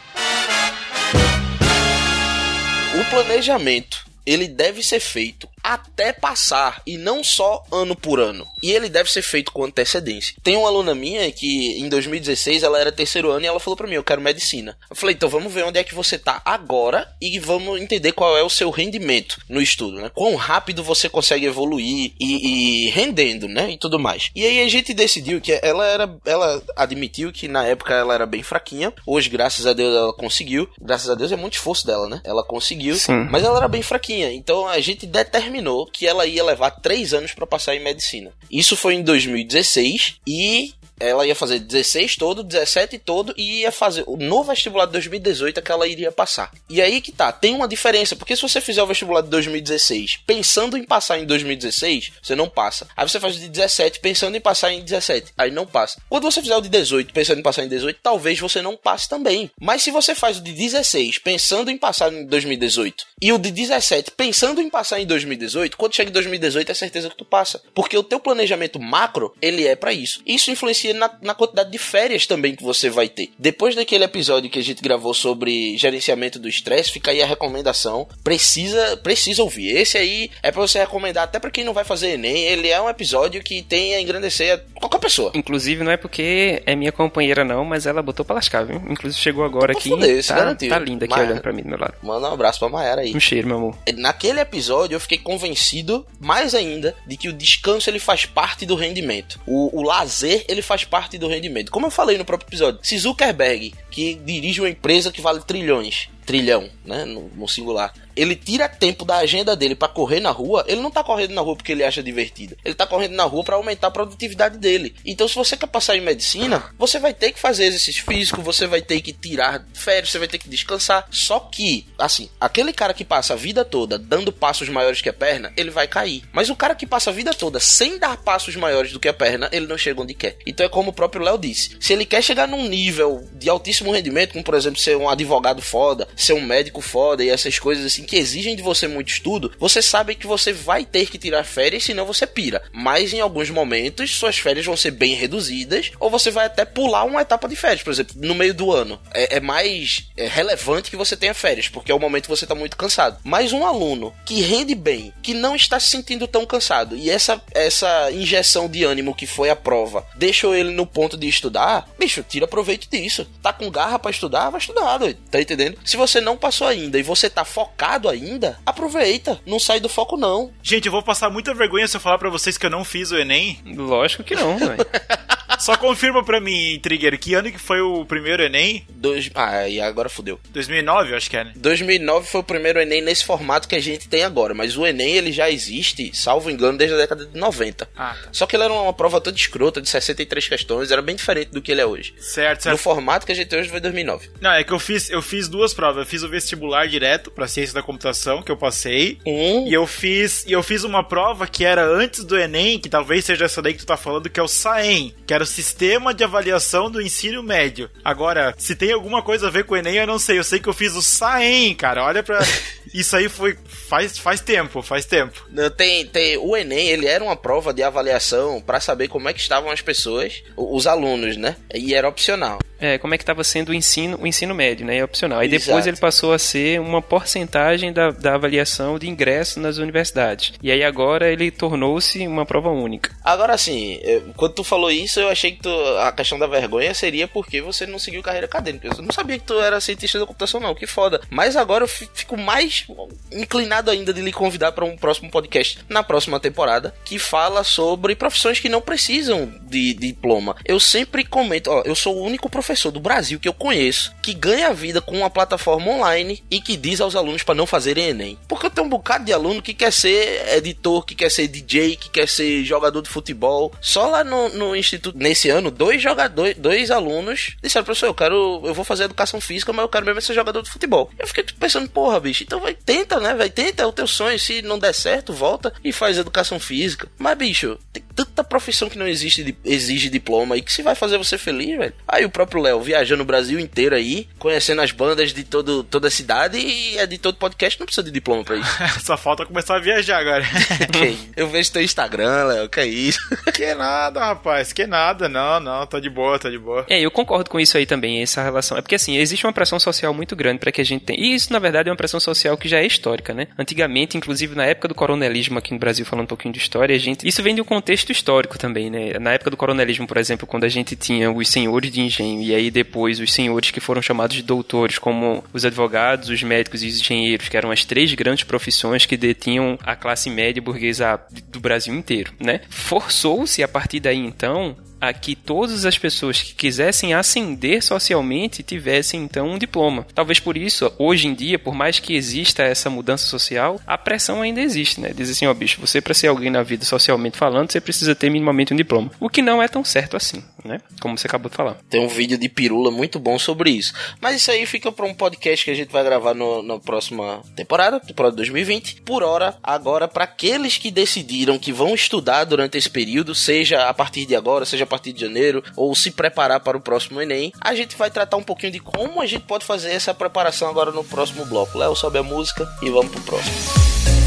[SPEAKER 1] O planejamento, ele deve ser feito até passar e não só ano por ano. E ele deve ser feito com antecedência. Tem uma aluna minha que em 2016 ela era terceiro ano e ela falou pra mim, eu quero medicina. Eu falei, então vamos ver onde é que você tá agora e vamos entender qual é o seu rendimento no estudo, né? Quão rápido você consegue evoluir e, e rendendo, né? E tudo mais. E aí a gente decidiu que ela era, ela admitiu que na época ela era bem fraquinha. Hoje, graças a Deus, ela conseguiu. Graças a Deus é muito esforço dela, né? Ela conseguiu.
[SPEAKER 2] Sim.
[SPEAKER 1] Mas ela era bem fraquinha. Então a gente determinou que ela ia levar três anos pra passar em medicina. Isso foi em 2016 e ela ia fazer 16 todo, 17 todo e ia fazer o no vestibular de 2018 é que ela iria passar. E aí que tá, tem uma diferença, porque se você fizer o vestibular de 2016 pensando em passar em 2016, você não passa. Aí você faz o de 17 pensando em passar em 17, aí não passa. Quando você fizer o de 18 pensando em passar em 18, talvez você não passe também. Mas se você faz o de 16 pensando em passar em 2018 e o de 17 pensando em passar em 2018, quando chega em 2018 é certeza que tu passa, porque o teu planejamento macro, ele é pra isso. Isso influencia na, na quantidade de férias também que você vai ter. Depois daquele episódio que a gente gravou sobre gerenciamento do estresse, fica aí a recomendação. Precisa, precisa ouvir. Esse aí é pra você recomendar até pra quem não vai fazer ENEM. Ele é um episódio que tem a engrandecer a qualquer pessoa.
[SPEAKER 2] Inclusive, não é porque é minha companheira, não, mas ela botou pra lascar, viu? Inclusive, chegou agora
[SPEAKER 1] Pra
[SPEAKER 2] aqui.
[SPEAKER 1] isso
[SPEAKER 2] tá,
[SPEAKER 1] garantiu.
[SPEAKER 2] tá linda aqui
[SPEAKER 1] Mas-
[SPEAKER 2] olhando pra mim do meu lado.
[SPEAKER 1] Manda um abraço pra Mayara aí.
[SPEAKER 2] Um cheiro, meu amor.
[SPEAKER 1] Naquele episódio eu fiquei convencido, mais ainda, de que o descanso ele faz parte do rendimento. O, o lazer ele faz parte do rendimento. Como eu falei no próprio episódio, se Zuckerberg, que dirige uma empresa que vale trilhões, trilhão, né, no, no singular, ele tira tempo da agenda dele pra correr na rua, ele não tá correndo na rua porque ele acha divertido. Ele tá correndo na rua pra aumentar a produtividade dele. Então, se você quer passar em medicina, você vai ter que fazer exercício físico, você vai ter que tirar férias, você vai ter que descansar. Só que, assim, aquele cara que passa a vida toda dando passos maiores que a perna, ele vai cair. Mas o cara que passa a vida toda sem dar passos maiores do que a perna, ele não chega onde quer. Então é como o próprio Léo disse. Se ele quer chegar num nível de altíssimo rendimento, como por exemplo ser um advogado foda, ser um médico foda e essas coisas assim que exigem de você muito estudo, você sabe que você vai ter que tirar férias, senão você pira. Mas em alguns momentos suas férias vão ser bem reduzidas, ou você vai até pular uma etapa de férias, por exemplo, no meio do ano. É, é mais é, relevante que você tenha férias, porque é o momento que você está muito cansado. Mas um aluno que rende bem, que não está se sentindo tão cansado, e essa, essa injeção de ânimo que foi a prova deixou ele no ponto de estudar, bicho, tira proveito disso. Tá com garra para estudar, vai estudar, doido. Tá entendendo? Se você não passou ainda e você tá focado ainda, aproveita. Não sai do foco, não.
[SPEAKER 3] Gente, eu vou passar muita vergonha se eu falar pra vocês que eu não fiz o Enem.
[SPEAKER 2] Lógico que não, velho.
[SPEAKER 3] Só confirma pra mim, Trigger, que ano que foi o primeiro Enem?
[SPEAKER 1] Dois... Ah, e agora fudeu.
[SPEAKER 3] 2009, eu acho que é, né?
[SPEAKER 1] 2009 foi o primeiro Enem nesse formato que a gente tem agora, mas o Enem ele já existe, salvo engano, desde a década de 90.
[SPEAKER 3] Ah, tá.
[SPEAKER 1] Só que ele era uma prova toda escrota, de 63 questões, era bem diferente do que ele é hoje.
[SPEAKER 3] Certo,
[SPEAKER 1] No
[SPEAKER 3] certo.
[SPEAKER 1] formato que a gente tem hoje foi 2009.
[SPEAKER 3] Não, é que eu fiz, eu fiz duas provas. Eu fiz o vestibular direto pra ciência da computação, que eu passei.
[SPEAKER 1] Um,
[SPEAKER 3] E eu fiz, e eu fiz uma prova que era antes do Enem, que talvez seja essa daí que tu tá falando, que é o SAEM, que era o Sistema de Avaliação do Ensino Médio. Agora, se tem alguma coisa a ver com o Enem, eu não sei. Eu sei que eu fiz o SAEM, cara. Olha pra. Isso aí foi. Faz, faz tempo, faz tempo.
[SPEAKER 1] Tem, tem, o Enem, ele era uma prova de avaliação pra saber como é que estavam as pessoas, os alunos, né? E era opcional.
[SPEAKER 2] É, como é que estava sendo o ensino, o ensino médio, né? É opcional. Aí depois
[SPEAKER 1] Exato.
[SPEAKER 2] ele passou a ser uma porcentagem da, da avaliação de ingresso nas universidades. E aí agora ele tornou-se uma prova única.
[SPEAKER 1] Agora, assim, eu- quando tu falou isso, eu achei que tu- a questão da vergonha seria porque você não seguiu carreira acadêmica. Eu não sabia que tu era cientista da computação, não. Que foda. Mas agora eu fi- fico mais inclinado ainda de lhe convidar para um próximo podcast na próxima temporada que fala sobre profissões que não precisam de, de diploma. Eu sempre comento, ó, eu sou o único professor do Brasil que eu conheço que ganha vida com uma plataforma online e que diz aos alunos para não fazerem Enem. Porque eu tenho um bocado de aluno que quer ser editor, que quer ser DJ, que quer ser jogador de futebol. Só lá no, no instituto, nesse ano, dois jogadores, dois alunos disseram, professor, eu quero, eu vou fazer educação física, mas eu quero mesmo ser jogador de futebol. Eu fiquei pensando, porra, bicho, então vai, tenta, né, vai, tenta, é o teu sonho. Se não der certo, volta e faz educação física. Mas, bicho, tem tanta profissão que não existe, de- exige diploma e que se vai fazer você feliz, velho. Aí o próprio Léo viajando o Brasil inteiro aí, conhecendo as bandas de todo, toda a cidade e é de todo podcast, não precisa de diploma pra isso.
[SPEAKER 3] Só falta começar a viajar agora.
[SPEAKER 1] Ok, Eu vejo teu Instagram, Léo, que é isso?
[SPEAKER 3] que nada, rapaz, que nada. Não, não, tá de boa, tá de boa.
[SPEAKER 2] É, eu concordo com isso aí também, essa relação. É porque assim, existe uma pressão social muito grande para que a gente tenha. E isso, na verdade, é uma pressão social que já é histórica, né? Antigamente, inclusive na época do coronelismo aqui no Brasil, falando um pouquinho de história, a gente. Isso vem de um contexto histórico também, né? Na época do coronelismo, por exemplo, quando a gente tinha os senhores de engenho e aí depois os senhores que foram chamados de doutores, como os advogados, os médicos e os engenheiros, que eram as três grandes profissões que detinham a classe média burguesa do Brasil inteiro, né? Forçou-se a partir daí então a que todas as pessoas que quisessem ascender socialmente tivessem então um diploma. Talvez por isso, hoje em dia, por mais que exista essa mudança social, a pressão ainda existe, né? Diz assim, ó bicho, você para ser alguém na vida socialmente falando, você precisa ter minimamente um diploma. O que não é tão certo assim, né? Como você acabou de falar.
[SPEAKER 1] Tem um vídeo de pirula muito bom sobre isso. Mas isso aí fica para um podcast que a gente vai gravar no, na próxima temporada, temporada 2020. Por hora, agora, para aqueles que decidiram que vão estudar durante esse período, seja a partir de agora, seja a partir de janeiro, ou se preparar para o próximo Enem, a gente vai tratar um pouquinho de como a gente pode fazer essa preparação agora no próximo bloco. Léo, sobe a música e vamos pro próximo.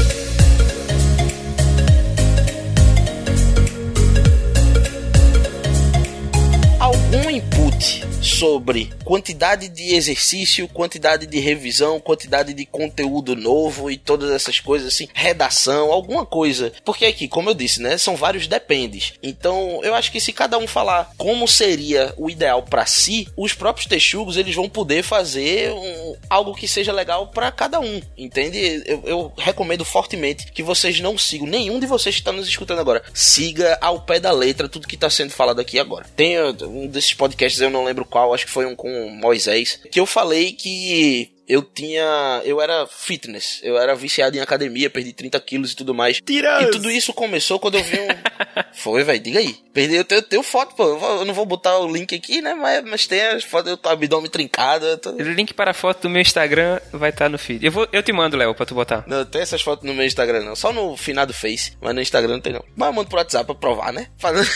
[SPEAKER 1] Sobre quantidade de exercício, quantidade de revisão, quantidade de conteúdo novo e todas essas coisas assim, redação, alguma coisa. Porque aqui, como eu disse, né, são vários dependes. Então, eu acho que se cada um falar como seria o ideal para si, os próprios texugos eles vão poder fazer um- algo que seja legal para cada um, entende? Eu, eu recomendo fortemente que vocês não sigam nenhum de vocês que está nos escutando agora. Siga ao pé da letra tudo que está sendo falado aqui agora. Tem uh, um desses podcasts, eu não lembro qual, acho que foi um com Moisés, que eu falei que eu tinha. Eu era fitness. Eu era viciado em academia, perdi 30 quilos e tudo mais.
[SPEAKER 3] Tiras!
[SPEAKER 1] E tudo isso começou quando eu vi um. Foi, velho, diga aí. Perdi, eu tenho, eu tenho foto, pô. Eu não vou botar o link aqui, né? Mas, mas tem as fotos, eu tô abdômen trincado. Tô...
[SPEAKER 2] O link para a foto do meu Instagram vai estar no feed. Eu, vou, eu te mando, Léo, pra tu botar.
[SPEAKER 1] Não, tem essas fotos no meu Instagram, não. Só no final do Face, mas no Instagram não tem, não. Mas eu mando pro WhatsApp pra provar, né? Falando-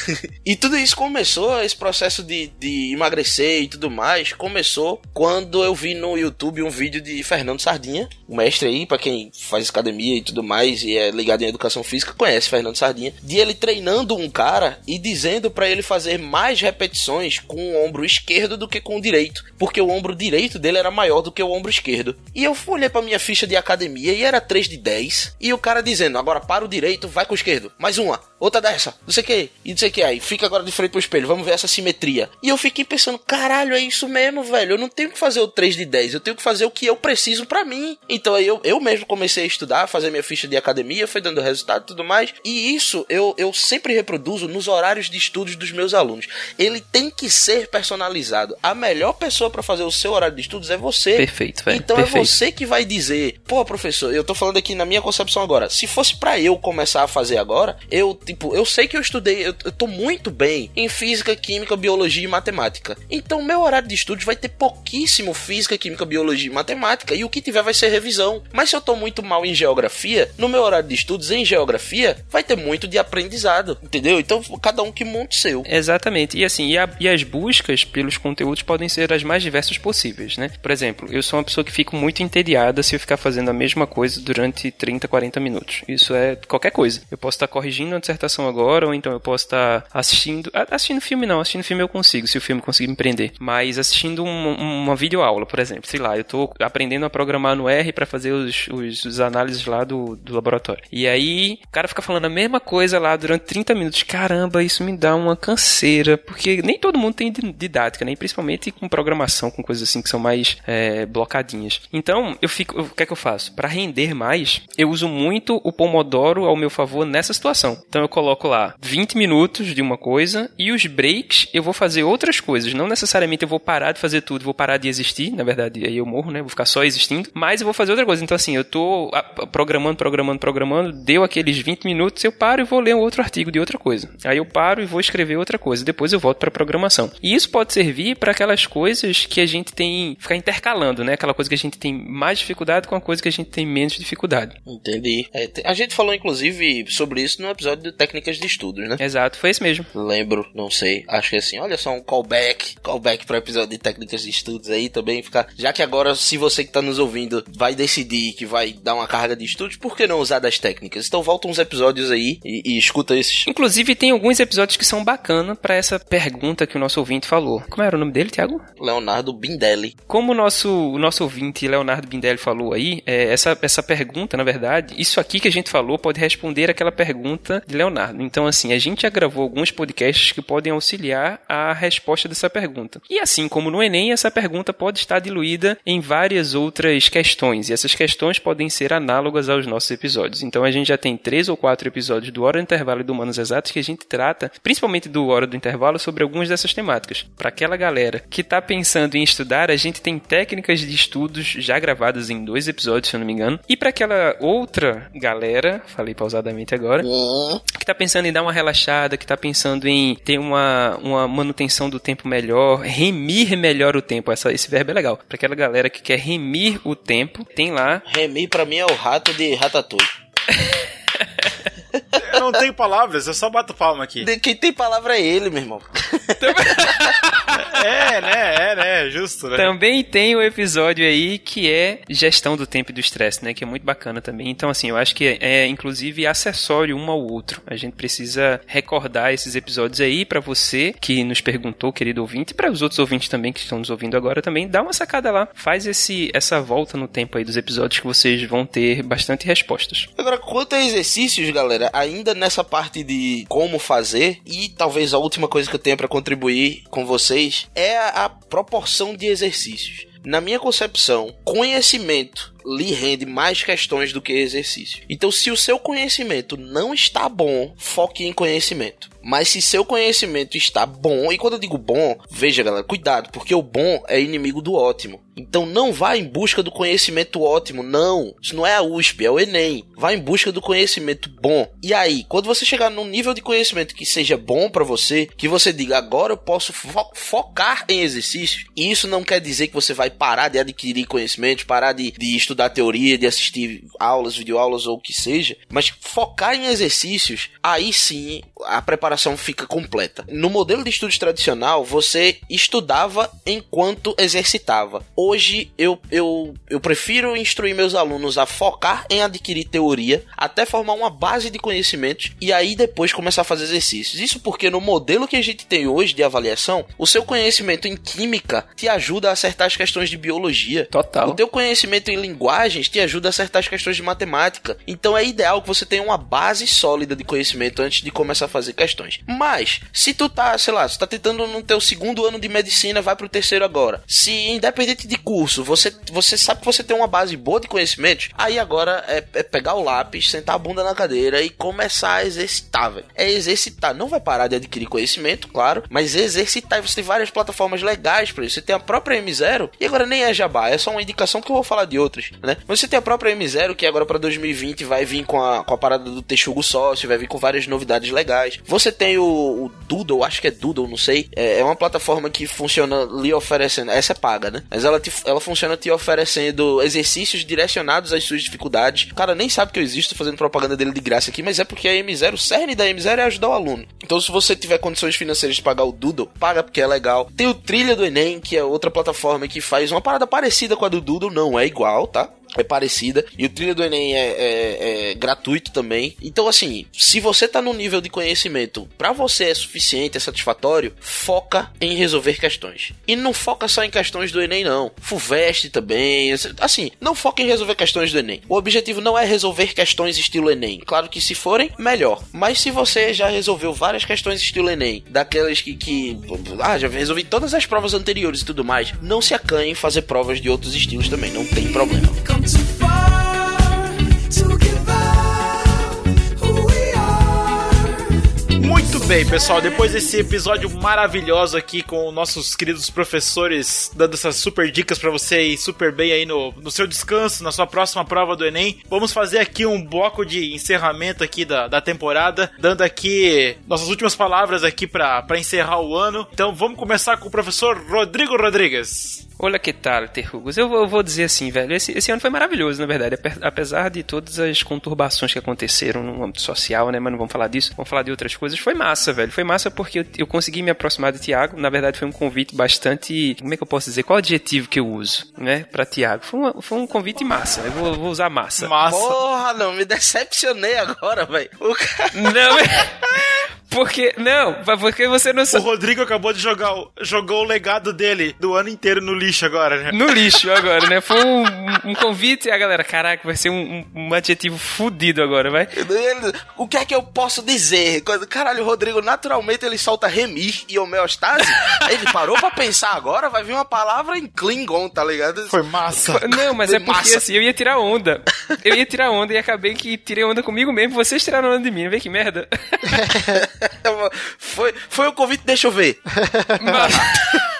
[SPEAKER 1] e tudo isso começou, esse processo de, de emagrecer e tudo mais, começou quando eu vi no YouTube um vídeo de Fernando Sardinha, o mestre aí, pra quem faz academia e tudo mais, e é ligado em educação física, conhece Fernando Sardinha, de ele treinando um cara e dizendo pra ele fazer mais repetições com o ombro esquerdo do que com o direito, porque o ombro direito dele era maior do que o ombro esquerdo. E eu olhei pra minha ficha de academia e era 3 de 10, e o cara dizendo, agora para o direito, vai com o esquerdo, mais uma, outra dessa, não sei o que, e não sei o que. Aí fica agora de frente pro espelho, vamos ver essa simetria. E eu fiquei pensando, caralho, é isso mesmo, velho. Eu não tenho que fazer o 3 de 10, eu tenho que fazer o que eu preciso para mim. Então aí eu, eu mesmo comecei a estudar, fazer minha ficha de academia, foi dando resultado e tudo mais. E isso eu, eu sempre reproduzo nos horários de estudos dos meus alunos. Ele tem que ser personalizado. A melhor pessoa para fazer o seu horário de estudos é você.
[SPEAKER 2] Perfeito, velho.
[SPEAKER 1] Então
[SPEAKER 2] perfeito.
[SPEAKER 1] é você que vai dizer, pô, professor, eu tô falando aqui na minha concepção agora. Se fosse para eu começar a fazer agora, eu, tipo, eu sei que eu estudei, eu, eu tô muito bem em física, química, biologia e matemática. Então, meu horário de estudos vai ter pouquíssimo física, química, biologia e matemática, e o que tiver vai ser revisão. Mas se eu tô muito mal em geografia, no meu horário de estudos em geografia, vai ter muito de aprendizado, entendeu? Então, cada um que monte seu.
[SPEAKER 2] Exatamente. E assim, e, a- e as buscas pelos conteúdos podem ser as mais diversas possíveis, né? Por exemplo, eu sou uma pessoa que fico muito entediada se eu ficar fazendo a mesma coisa durante 30, 40 minutos. Isso é qualquer coisa. Eu posso estar corrigindo uma agora, ou então eu posso estar assistindo. Assistindo filme não, assistindo filme eu consigo, se o filme conseguir me prender. Mas assistindo um- uma videoaula, por exemplo. Sei lá, eu tô aprendendo a programar no R para fazer os, os, os análises lá do, do laboratório. E aí, o cara fica falando a mesma coisa lá durante 30 minutos. Caramba, isso me dá uma canseira, porque nem todo mundo tem di- didática, né? E principalmente com programação, com coisas assim que são mais é, blocadinhas. Então, eu fico, o que é que eu faço? Para render mais, eu uso muito o Pomodoro ao meu favor nessa situação. Então, eu coloco lá 20 minutos de uma coisa e os breaks eu vou fazer outras coisas. Não necessariamente eu vou parar de fazer tudo, vou parar de existir, na verdade, aí eu morro, né? Vou ficar só existindo, mas eu vou fazer outra coisa. Então, assim, eu tô programando, programando, programando, deu aqueles 20 minutos, eu paro e vou ler um outro artigo de outra coisa. Aí eu paro e vou escrever outra coisa, depois eu volto para programação. E isso pode servir para aquelas coisas que a gente tem ficar intercalando, né? Aquela coisa que a gente tem mais dificuldade com a coisa que a gente tem menos dificuldade.
[SPEAKER 1] Entendi. É, a gente falou, inclusive, sobre isso no episódio técnicas de estudos, né?
[SPEAKER 2] Exato, foi esse mesmo.
[SPEAKER 1] Lembro, não sei. Acho que é assim, olha só um callback. Callback para episódio de técnicas de estudos aí também ficar. Já que agora, se você que tá nos ouvindo vai decidir que vai dar uma carga de estudos, por que não usar das técnicas? Então volta uns episódios aí e, e escuta esses.
[SPEAKER 2] Inclusive, tem alguns episódios que são bacana para essa pergunta que o nosso ouvinte falou. Como era o nome dele, Thiago?
[SPEAKER 1] Leonardo Bindelli.
[SPEAKER 2] Como o nosso, o nosso ouvinte Leonardo Bindelli falou aí, é, essa, essa pergunta, na verdade, isso aqui que a gente falou pode responder aquela pergunta de Leonardo. Então, assim, a gente já gravou alguns podcasts que podem auxiliar a resposta dessa pergunta. E assim como no Enem, essa pergunta pode estar diluída em várias outras questões. E essas questões podem ser análogas aos nossos episódios. Então, a gente já tem três ou quatro episódios do Hora do Intervalo e do Humanos Exatos que a gente trata, principalmente do Hora do Intervalo, sobre algumas dessas temáticas. Para aquela galera que está pensando em estudar, a gente tem técnicas de estudos já gravadas em dois episódios, se eu não me engano. E para aquela outra galera, falei pausadamente agora, que tá pensando em dar uma relaxada, que tá pensando em ter uma, uma manutenção do tempo melhor, remir melhor o tempo. Essa, esse verbo é legal. Para aquela galera que quer remir o tempo, tem lá
[SPEAKER 1] Remy pra mim é o rato de Ratatouille.
[SPEAKER 3] Eu não tenho palavras, eu só bato palma aqui.
[SPEAKER 1] De- Quem tem palavra é ele, meu irmão.
[SPEAKER 3] É, né? É, né? Justo, né?
[SPEAKER 2] Também tem o episódio aí que é gestão do tempo e do estresse, né? Que é muito bacana também. Então, assim, eu acho que é, é, inclusive acessório um ao outro. A gente precisa recordar esses episódios aí para você que nos perguntou, querido ouvinte, e para os outros ouvintes também que estão nos ouvindo agora também, dá uma sacada lá. Faz esse essa volta no tempo aí dos episódios que vocês vão ter bastante respostas.
[SPEAKER 1] Agora, quanto a exercícios, galera, ainda nessa parte de como fazer, e talvez a última coisa que eu tenho pra contribuir com vocês é a, a proporção de exercícios. Na minha concepção, conhecimento lhe rende mais questões do que exercício. Então, se o seu conhecimento não está bom, foque em conhecimento. Mas se seu conhecimento está bom, e quando eu digo bom, veja galera, cuidado, porque o bom é inimigo do ótimo. Então não vá em busca do conhecimento ótimo, não. Isso não é a USP, é o Enem. Vá em busca do conhecimento bom. E aí, quando você chegar num nível de conhecimento que seja bom pra você, que você diga agora eu posso fo- focar em exercício. E isso não quer dizer que você vai parar de adquirir conhecimentos, parar de, de estudar teoria, de assistir aulas, videoaulas ou o que seja, mas focar em exercícios, aí sim a preparação fica completa. No modelo de estudos tradicional, você estudava enquanto exercitava. Hoje eu, eu, eu prefiro instruir meus alunos a focar em adquirir teoria até formar uma base de conhecimentos e aí depois começar a fazer exercícios. Isso porque no modelo que a gente tem hoje de avaliação, o seu conhecimento em química te ajuda a acertar as questões de biologia.
[SPEAKER 2] Total.
[SPEAKER 1] O teu conhecimento em linguagens te ajudam a acertar as questões de matemática. Então é ideal que você tenha uma base sólida de conhecimento antes de começar a fazer questões. Mas, se tu tá, sei lá, se tá tentando no teu segundo ano de medicina, vai pro terceiro agora. Se, independente de curso, você, você sabe que você tem uma base boa de conhecimentos, aí agora é, é pegar o lápis, sentar a bunda na cadeira e começar a exercitar, velho. É exercitar. Não vai parar de adquirir conhecimento, claro, mas exercitar. E você tem várias plataformas legais para isso. Você tem a própria M0, e agora nem é jabá, é só uma indicação que eu vou falar de outras, né? Mas você tem a própria M0, que agora para 2020 vai vir com a, com a parada do Texugo Sócio, vai vir com várias novidades legais. Você tem o, o Doodle, acho que é Doodle, não sei. É, é uma plataforma que funciona lhe oferecendo. Essa é paga, né? Mas ela, te, ela funciona te oferecendo exercícios direcionados às suas dificuldades. O cara nem sabe que eu existo fazendo propaganda dele de graça aqui, mas é porque a M0, o cerne da M0 é ajudar o aluno. Então, se você tiver condições financeiras de pagar o Doodle, paga porque é legal. Tem o Trilha do Enem, que é outra plataforma que faz uma parada parecida com a do Doodle, não é igual, tá? É parecida. E o trilha do Enem é, é, é, gratuito também. Então, assim, se você tá no nível de conhecimento para você é suficiente, é satisfatório, foca em resolver questões. E não foca só em questões do Enem, não. Fuveste também. Assim, não foca em resolver questões do Enem. O objetivo não é resolver questões estilo Enem. Claro que se forem, melhor. Mas se você já resolveu várias questões estilo Enem, daquelas que, que ah, já resolvi todas as provas anteriores e tudo mais, não se acanhe em fazer provas de outros estilos também, não tem problema.
[SPEAKER 5] Too far
[SPEAKER 3] Muito bem, pessoal. Depois desse episódio maravilhoso aqui com nossos queridos professores dando essas super dicas pra você ir super bem aí no, no seu descanso, na sua próxima prova do Enem, vamos fazer aqui um bloco de encerramento aqui da, da temporada, dando aqui nossas últimas palavras aqui pra encerrar o ano. Então vamos começar com o professor Rodrigo Rodrigues.
[SPEAKER 2] Olha que tal, Terrugos. Eu, vou- dizer assim, velho. Esse, esse ano foi maravilhoso, na verdade. Ape- Apesar de todas as conturbações que aconteceram no âmbito social, né? Mas não vamos falar disso. Vamos falar de outras coisas. Foi massa, velho. Foi massa porque eu, eu consegui me aproximar do Tiago. Na verdade, foi um convite bastante. Como é que eu posso dizer? Qual adjetivo que eu uso, né? Pra Tiago? Foi, uma- foi um convite massa. Eu vou, vou usar massa.
[SPEAKER 3] Massa.
[SPEAKER 1] Porra, não, me decepcionei agora, velho. O cara.
[SPEAKER 2] Não, porque. Não, porque você não
[SPEAKER 3] O
[SPEAKER 2] sabe.
[SPEAKER 3] Rodrigo acabou de jogar o, jogou o legado dele do ano inteiro no lixo agora, né?
[SPEAKER 2] No lixo agora, né? Foi um, um convite e a galera, caraca, vai ser um, um- adjetivo fudido agora, vai.
[SPEAKER 1] O que é que eu posso dizer? Caralho, o Rodrigo naturalmente ele solta remir e homeostase. Aí ele parou pra pensar agora, vai vir uma palavra em Klingon, tá ligado?
[SPEAKER 3] Foi massa.
[SPEAKER 2] Não, mas é porque
[SPEAKER 1] Massa.
[SPEAKER 2] assim, eu ia tirar onda. Eu ia tirar onda e acabei que tirei onda comigo mesmo. Vocês tiraram onda de mim, vê que merda.
[SPEAKER 1] foi, foi o convite, deixa eu ver.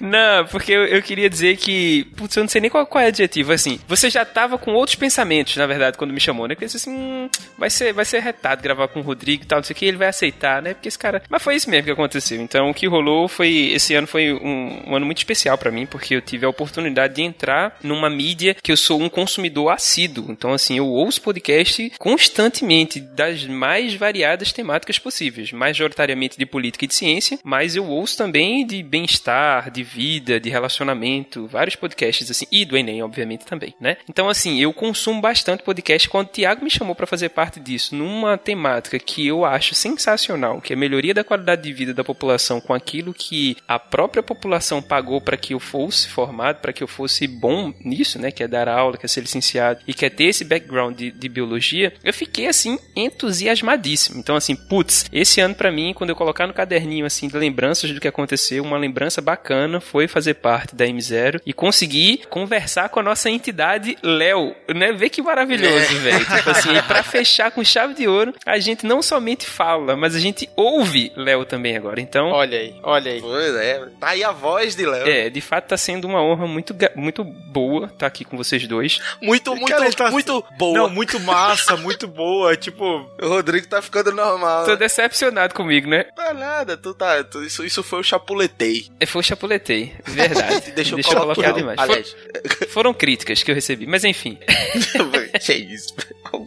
[SPEAKER 2] Não, porque eu, eu queria dizer que. Putz, eu não sei nem qual, qual é o adjetivo. Assim, você já tava com outros pensamentos, na verdade, quando me chamou, né? Pensei assim, hum, vai ser, vai ser retado gravar com o Rodrigo e tal, não sei o que, ele vai aceitar, né? Porque esse cara. Mas foi isso mesmo que aconteceu. Então, o que rolou foi. Esse ano foi um, um ano muito especial pra mim, porque eu tive a oportunidade de entrar numa mídia que eu sou um consumidor assíduo. Então, assim, eu ouço podcast constantemente das mais variadas temáticas possíveis, majoritariamente de política e de ciência, mas eu ouço também de bem-estar, de vida, de relacionamento, vários podcasts assim, e do Enem, obviamente, também, né? Então, assim, eu consumo bastante podcast. Quando o Tiago me chamou para fazer parte disso, numa temática que eu acho sensacional, que é a melhoria da qualidade de vida da população com aquilo que a própria população pagou para que eu fosse formado, para que eu fosse bom nisso, né? Que é dar aula, que é ser licenciado e que é ter esse background de, de biologia, eu fiquei assim entusiasmadíssimo. Então, assim, putz, esse ano para mim, quando eu colocar no caderninho assim de lembranças do que aconteceu, uma lembrança bacana foi fazer parte da M0 e conseguir conversar com a nossa entidade Léo, né? Vê que maravilhoso, velho. Tipo assim, e pra fechar com chave de ouro, a gente não somente fala, mas a gente ouve Léo também agora. Então,
[SPEAKER 3] Olha aí, olha aí.
[SPEAKER 1] Pois é, tá aí a voz de Léo.
[SPEAKER 2] é, de fato tá sendo uma honra muito, muito boa estar aqui com vocês dois.
[SPEAKER 1] Muito, muito,
[SPEAKER 3] Cara, tá-
[SPEAKER 1] muito boa.
[SPEAKER 3] Não, muito massa, muito boa. Tipo,
[SPEAKER 1] O Rodrigo tá ficando normal.
[SPEAKER 2] Tô decepcionado comigo, né?
[SPEAKER 1] Não é nada, tu tá. tu- isso, isso foi o chapuletei.
[SPEAKER 2] É, Foi chapuletei, verdade.
[SPEAKER 1] Deixa eu
[SPEAKER 2] Deixa eu
[SPEAKER 1] colocar
[SPEAKER 2] demais.
[SPEAKER 1] Aliás,
[SPEAKER 2] For- foram críticas que eu recebi, mas enfim.
[SPEAKER 1] que isso.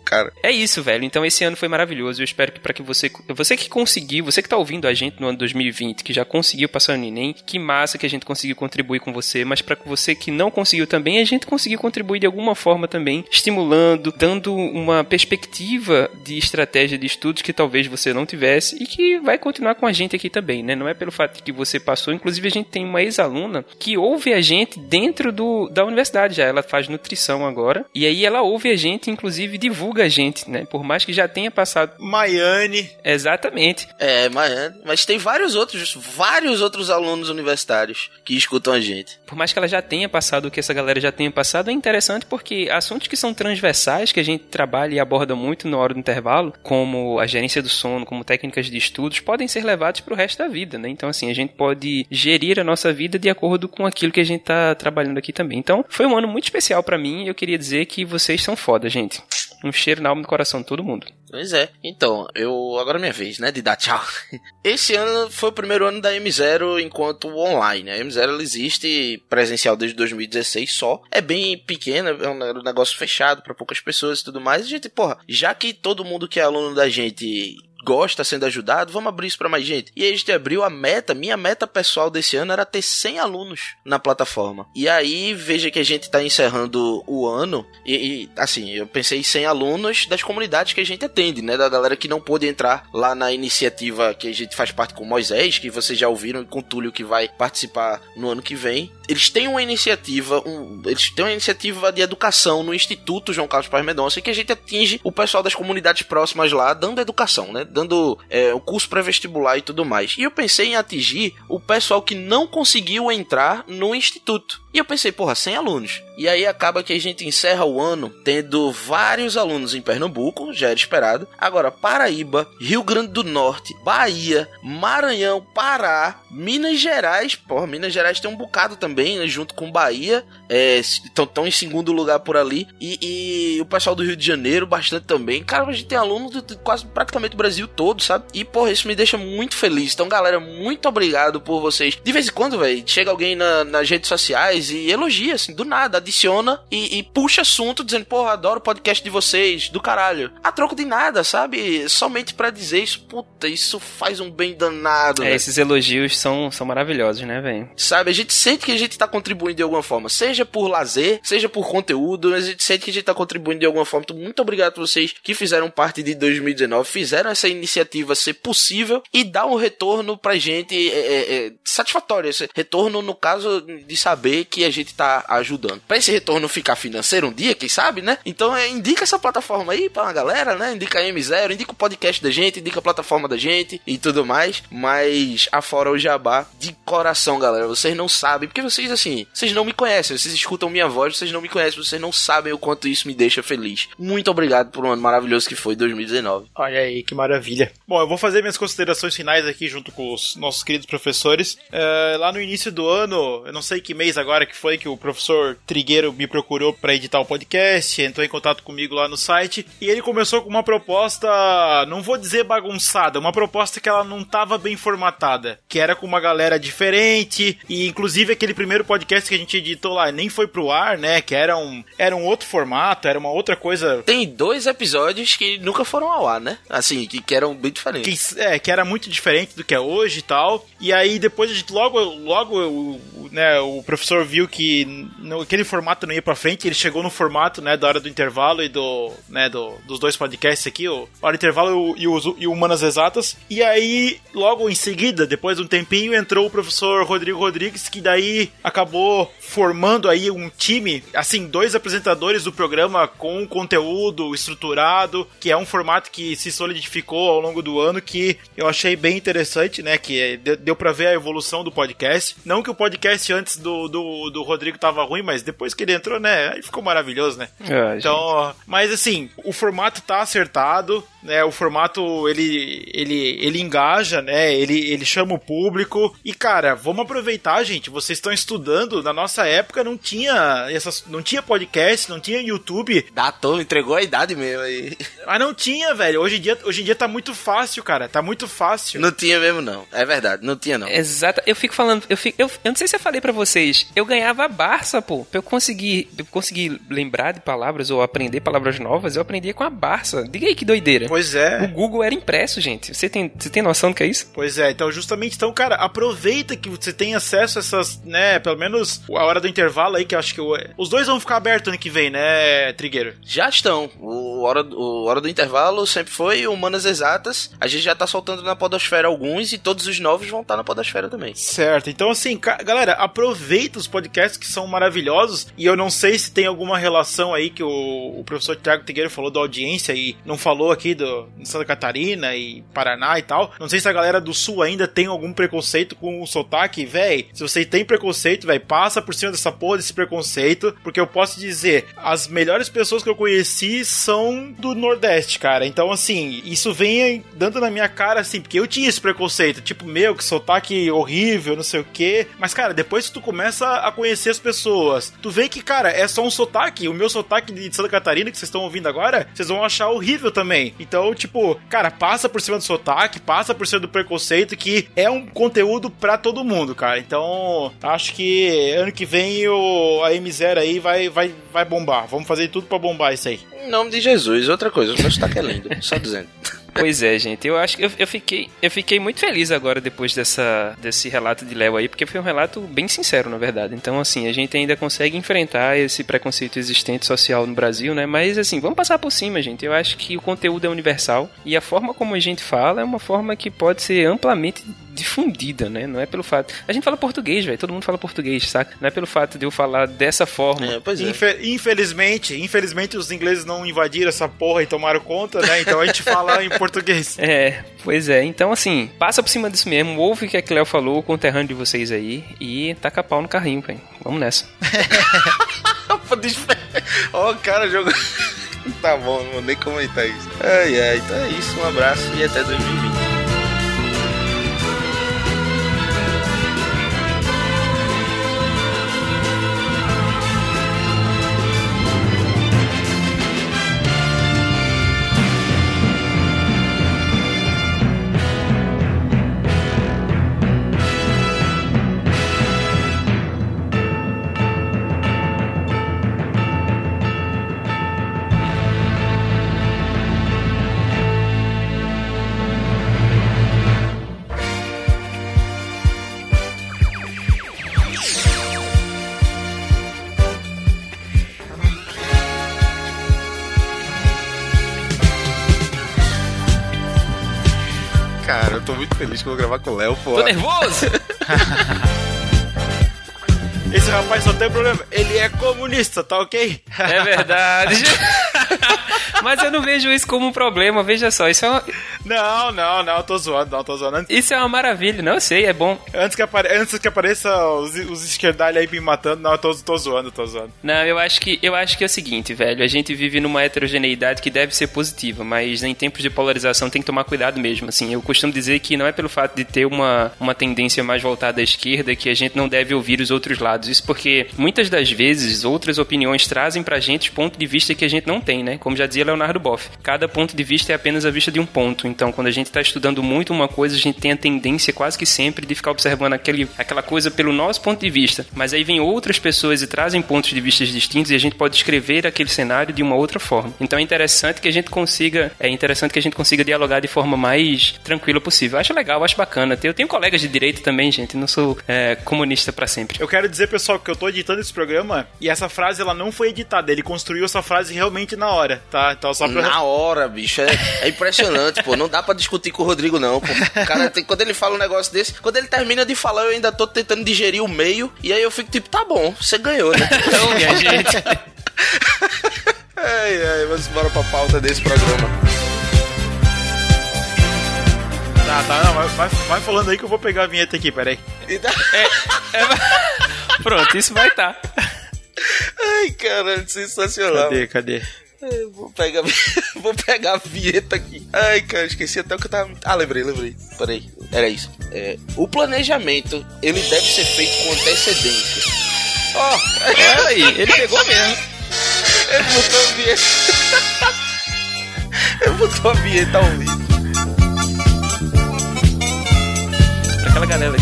[SPEAKER 1] cara.
[SPEAKER 2] É isso, velho. Então esse ano foi maravilhoso. Eu espero que para que você, você que conseguiu, você que tá ouvindo a gente no ano 2020, que já conseguiu passar no Enem, que massa que a gente conseguiu contribuir com você, mas para você que não conseguiu também, a gente conseguiu contribuir de alguma forma também, estimulando, dando uma perspectiva de estratégia de estudos que talvez você não tivesse e que vai continuar com a gente aqui também, né? Não é pelo fato de que você passou, inclusive a gente tem uma ex-aluna que ouve a gente dentro do, da universidade já, ela faz nutrição agora, e aí ela ouve a gente, inclusive divulga a gente, né? Por mais que já tenha passado.
[SPEAKER 3] Maiane.
[SPEAKER 2] Exatamente.
[SPEAKER 1] É, mas, mas tem vários outros, vários outros alunos universitários que escutam a gente.
[SPEAKER 2] Por mais que ela já tenha passado o que essa galera já tenha passado, é interessante porque assuntos que são transversais, que a gente trabalha e aborda muito na hora do intervalo, como a gerência do sono, como técnicas de estudos, podem ser levados para o resto da vida, né? Então, assim, a gente pode gerir a nossa vida de acordo com aquilo que a gente tá trabalhando aqui também. Então, foi um ano muito especial para mim e eu queria dizer que vocês são foda, gente. Um cheiro na alma e no coração de todo mundo.
[SPEAKER 1] Pois é. Então, eu. Agora é minha vez, né? De dar tchau. Esse ano foi o primeiro ano da M0 enquanto online. A M0 ela existe presencial desde 2016 só. É bem pequena, é um negócio fechado para poucas pessoas e tudo mais. A gente, porra, já que todo mundo que é aluno da gente gosta sendo ajudado, vamos abrir isso para mais gente. E aí a gente abriu a meta, minha meta pessoal desse ano era ter 100 alunos na plataforma. E aí veja que a gente tá encerrando o ano e, e assim, eu pensei em 100 alunos das comunidades que a gente atende, né, da galera que não pôde entrar lá na iniciativa que a gente faz parte com Moisés, que vocês já ouviram e com Túlio que vai participar no ano que vem. Eles têm uma iniciativa, um, eles têm uma iniciativa de educação no Instituto João Carlos Paz Mendonça que a gente atinge o pessoal das comunidades próximas lá, dando educação, né? Dando é, o curso pré-vestibular e tudo mais. E eu pensei em atingir o pessoal que não conseguiu entrar no Instituto. E eu pensei, porra, 100 alunos. E aí acaba que a gente encerra o ano tendo vários alunos em Pernambuco, já era esperado. Agora, Paraíba, Rio Grande do Norte, Bahia, Maranhão, Pará, Minas Gerais. Porra, Minas Gerais tem um bocado também, né, junto com Bahia. Estão em segundo lugar por ali. E, e, o pessoal do Rio de Janeiro, bastante também. Cara, a gente tem alunos de quase praticamente o Brasil todo, sabe? E, porra, isso me deixa muito feliz. Então, galera, muito obrigado por vocês. De vez em quando, velho, chega alguém na, nas redes sociais e elogia, assim, do nada, adiciona e, e, puxa assunto dizendo, porra, adoro o podcast de vocês, do caralho. A troco de nada, sabe? Somente para dizer isso, puta, isso faz um bem danado.
[SPEAKER 2] É,
[SPEAKER 1] né?
[SPEAKER 2] esses elogios são, são maravilhosos, né, velho?
[SPEAKER 1] Sabe, a gente sente que a gente tá contribuindo de alguma forma, seja por lazer, seja por conteúdo, a gente sente que a gente tá contribuindo de alguma forma. Então, muito obrigado a vocês que fizeram parte de 2019, fizeram essa iniciativa ser possível e dar um retorno pra gente é, é, é, satisfatório. Esse retorno, no caso, de saber que a gente tá ajudando. Pra esse retorno ficar financeiro um dia, quem sabe, né? Então, é, indica essa plataforma aí pra galera, né? Indica a M0, indica o podcast da gente, indica a plataforma da gente e tudo mais. Mas, afora o jabá, de coração, galera, vocês não sabem, porque vocês, assim, vocês não me conhecem, vocês escutam minha voz, vocês não me conhecem, vocês não sabem o quanto isso me deixa feliz. Muito obrigado por um ano maravilhoso que foi 2019.
[SPEAKER 3] Olha aí, que maravilha. Bom, eu vou fazer minhas considerações finais aqui junto com os nossos queridos professores. É, lá no início do ano, eu não sei que mês agora que foi que o professor Trigueiro me procurou para editar o podcast, entrou em contato comigo lá no site e ele começou com uma proposta, não vou dizer bagunçada, uma proposta que ela não tava bem formatada, que era com uma galera diferente e inclusive aquele primeiro podcast que a gente editou lá nem foi pro ar, né, que era um era um outro formato, era uma outra coisa.
[SPEAKER 1] Tem dois episódios que nunca foram ao ar, né? Assim, que, que eram bem diferentes.
[SPEAKER 3] Que, é, que era muito diferente do que é hoje e tal. E aí depois a gente logo, logo o, né, o professor viu que no, aquele formato não ia pra frente, ele chegou no formato, né, da hora do intervalo e do, né, do, dos dois podcasts aqui, o Hora do Intervalo e o, e o Humanas Exatas. E aí, logo em seguida, depois de um tempinho, entrou o professor Rodrigo Rodrigues, que daí acabou formando aí um time, assim, dois apresentadores do programa com conteúdo estruturado, que é um formato que se solidificou ao longo do ano, que eu achei bem interessante, né, que deu pra ver a evolução do podcast. Não que o podcast antes do, do, do Rodrigo tava ruim, mas depois que ele entrou, né, aí ficou maravilhoso, né?
[SPEAKER 2] É,
[SPEAKER 3] então, mas assim, o formato tá acertado, né? O formato ele ele ele engaja, né? Ele ele chama o público e cara, vamos aproveitar, gente. Vocês estão estudando, na nossa época não tinha essas não tinha podcast, não tinha YouTube.
[SPEAKER 1] Datou, entregou a idade mesmo aí.
[SPEAKER 3] Mas não tinha, velho. Hoje em dia, hoje em dia tá muito fácil, cara. Tá muito fácil.
[SPEAKER 1] Não tinha mesmo não. É verdade, não tinha não.
[SPEAKER 2] Exato. Eu fico falando, eu fico, eu, eu não sei se eu falei para vocês, eu ganhava a Barça pô. Eu eu conseguir lembrar de palavras ou aprender palavras novas, eu aprendia com a Barça. Diga aí que doideira.
[SPEAKER 3] Pois
[SPEAKER 2] O
[SPEAKER 3] é.
[SPEAKER 2] Google era impresso, gente. Você tem, você tem noção do que é isso?
[SPEAKER 3] Pois é, então justamente, então, cara, aproveita que você tem acesso a essas, né, pelo menos a hora do intervalo aí, que eu acho que o- os dois vão ficar abertos ano que vem, né, Trigueiro?
[SPEAKER 1] Já estão. O hora, o hora do intervalo sempre foi Humanas Exatas. A gente já tá soltando na Podosfera alguns e todos os novos vão estar na Podosfera também.
[SPEAKER 3] Certo, então assim, galera, aproveita os podcasts que são maravilhosos e eu não sei se tem alguma relação aí que o, o professor Tiago Tigueiro falou da audiência e não falou aqui do Santa Catarina e Paraná e tal. Não sei se a galera do Sul ainda tem algum preconceito com o sotaque, véi. Se você tem preconceito, véi, passa por cima dessa porra desse preconceito, porque eu posso dizer, as melhores pessoas que eu conheci são do Nordeste, cara. Então assim, isso vem dando na minha cara assim, porque eu tinha esse preconceito, tipo, meu, que sotaque horrível, não sei o quê. Mas, cara, depois que tu começa a conhecer as pessoas, tu vê que, cara, é só um sotaque. O meu sotaque de Santa Catarina, que vocês estão ouvindo agora, vocês vão achar horrível também. Então, tipo, cara, passa por cima do sotaque, passa por cima do preconceito, que é um conteúdo pra todo mundo, cara. Então, acho que ano que vem o, a M0 aí vai, vai, vai bombar. Vamos fazer tudo pra bombar isso aí.
[SPEAKER 1] Em nome de Jesus, outra coisa, o meu sotaque é lindo, só dizendo.
[SPEAKER 2] Pois é, gente. Eu acho que eu, eu fiquei, eu fiquei muito feliz agora depois dessa, desse relato de Léo aí, porque foi um relato bem sincero, na verdade. Então, assim, a gente ainda consegue enfrentar esse preconceito existente social no Brasil, né? Mas, assim, vamos passar por cima, gente. Eu acho que o conteúdo é universal e a forma como a gente fala é uma forma que pode ser amplamente difundida, né? Não é pelo fato. A gente fala português, velho. Todo mundo fala português, saca? Não é pelo fato de eu falar dessa forma.
[SPEAKER 1] É, pois é.
[SPEAKER 3] Infe- infelizmente, infelizmente os ingleses não invadiram essa porra e tomaram conta, né? Então a gente fala em português.
[SPEAKER 2] É, pois é. Então, assim, passa por cima disso mesmo, ouve o que a Cleo falou, o conterrâneo de vocês aí, e taca pau no carrinho, velho. Vamos nessa.
[SPEAKER 1] Ó, o cara jogou. tá bom, não vou nem comentar isso. Ai, ai, então é isso. Um abraço e até 2020. Feliz que eu vou gravar com o Léo, pô.
[SPEAKER 2] Tô nervoso!
[SPEAKER 3] Esse rapaz só tem um problema, ele é comunista, tá ok?
[SPEAKER 2] É verdade. Mas eu não vejo isso como um problema, veja só. Isso é uma,
[SPEAKER 3] Não, não, não, tô zoando, não, tô zoando. Antes,
[SPEAKER 2] isso é uma maravilha, não sei, é bom.
[SPEAKER 3] antes que, apare, antes que apareça os, os esquerdalhos aí me matando, não, eu tô, tô zoando, tô zoando.
[SPEAKER 2] Não, eu acho que eu acho que é o seguinte, velho. A gente vive numa heterogeneidade que deve ser positiva, mas em tempos de polarização tem que tomar cuidado mesmo. Assim, eu costumo dizer que não é pelo fato de ter uma, uma tendência mais voltada à esquerda que a gente não deve ouvir os outros lados. Isso porque muitas das vezes outras opiniões trazem pra gente ponto de vista que a gente não tem, né? Como já dizia Leonardo Boff, cada ponto de vista é apenas a vista de um ponto. Então, quando a gente está estudando muito uma coisa, a gente tem a tendência quase que sempre de ficar observando aquele, aquela coisa pelo nosso ponto de vista. Mas aí vem outras pessoas e trazem pontos de vista distintos e a gente pode escrever aquele cenário de uma outra forma. Então é interessante que a gente consiga, é interessante que a gente consiga dialogar de forma mais tranquila possível. Eu acho legal, acho bacana. Eu tenho colegas de direito também, gente. Não sou é, comunista para sempre.
[SPEAKER 3] Eu quero dizer, pessoal, que eu tô editando esse programa e essa frase ela não foi editada, ele construiu essa frase realmente na hora, tá? Então só pra.
[SPEAKER 1] Na hora, bicho. É, é impressionante, pô. Não dá pra discutir com o Rodrigo, não, pô. O cara tem, quando ele fala um negócio desse, quando ele termina de falar, eu ainda tô tentando digerir o meio. E aí eu fico tipo, tá bom, você ganhou, né?
[SPEAKER 2] Então, minha gente.
[SPEAKER 1] ai, ai, vamos embora pra pauta desse programa.
[SPEAKER 3] Tá, tá, não, vai, vai, vai falando aí que eu vou pegar a vinheta aqui, peraí.
[SPEAKER 1] E dá-
[SPEAKER 2] Pronto, isso vai estar.
[SPEAKER 1] Ai, caralho, sensacional.
[SPEAKER 3] Cadê, cadê?
[SPEAKER 1] Vou pegar, vou pegar a vinheta aqui. Ai, cara, esqueci até o que eu tava. Ah, lembrei, lembrei. Peraí, era isso. É, o planejamento, ele deve ser feito com antecedência. Ó,
[SPEAKER 2] Olha aí, ele pegou mesmo.
[SPEAKER 1] ele botou a vinheta. ele botou a vinheta ao vivo.
[SPEAKER 2] Pra aquela galera.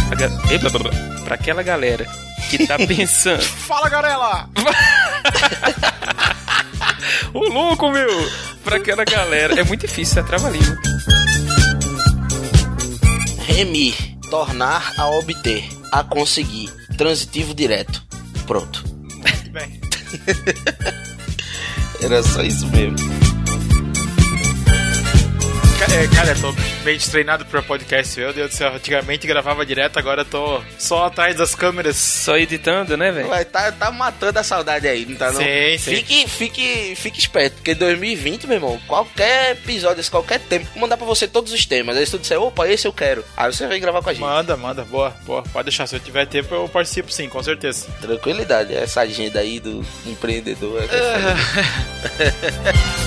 [SPEAKER 2] Pra, aquela galera que tá pensando.
[SPEAKER 3] Fala, Garela!
[SPEAKER 2] Ô louco, meu! Pra aquela galera. É muito difícil, é trava-língua.
[SPEAKER 1] Remir, tornar a obter, a conseguir. Transitivo direto. Pronto.
[SPEAKER 3] Muito bem.
[SPEAKER 1] Era só isso mesmo.
[SPEAKER 3] É, Cara, eu tô bem treinado pra podcast, meu Deus do céu. Antigamente gravava direto, agora eu tô só atrás das câmeras.
[SPEAKER 2] Só editando, né, velho?
[SPEAKER 1] Tá, tá matando a saudade aí, não tá não?
[SPEAKER 3] Sim, sim.
[SPEAKER 1] Fique, fique, fique esperto, porque 2020, meu irmão, qualquer episódio, esse qualquer tempo, vou mandar pra você todos os temas. Aí se tu disser, opa, esse eu quero. Aí você vem gravar com a gente.
[SPEAKER 3] Manda, manda, boa, boa. Pode deixar, se eu tiver tempo eu participo sim, com certeza.
[SPEAKER 1] Tranquilidade, essa agenda aí do empreendedor. É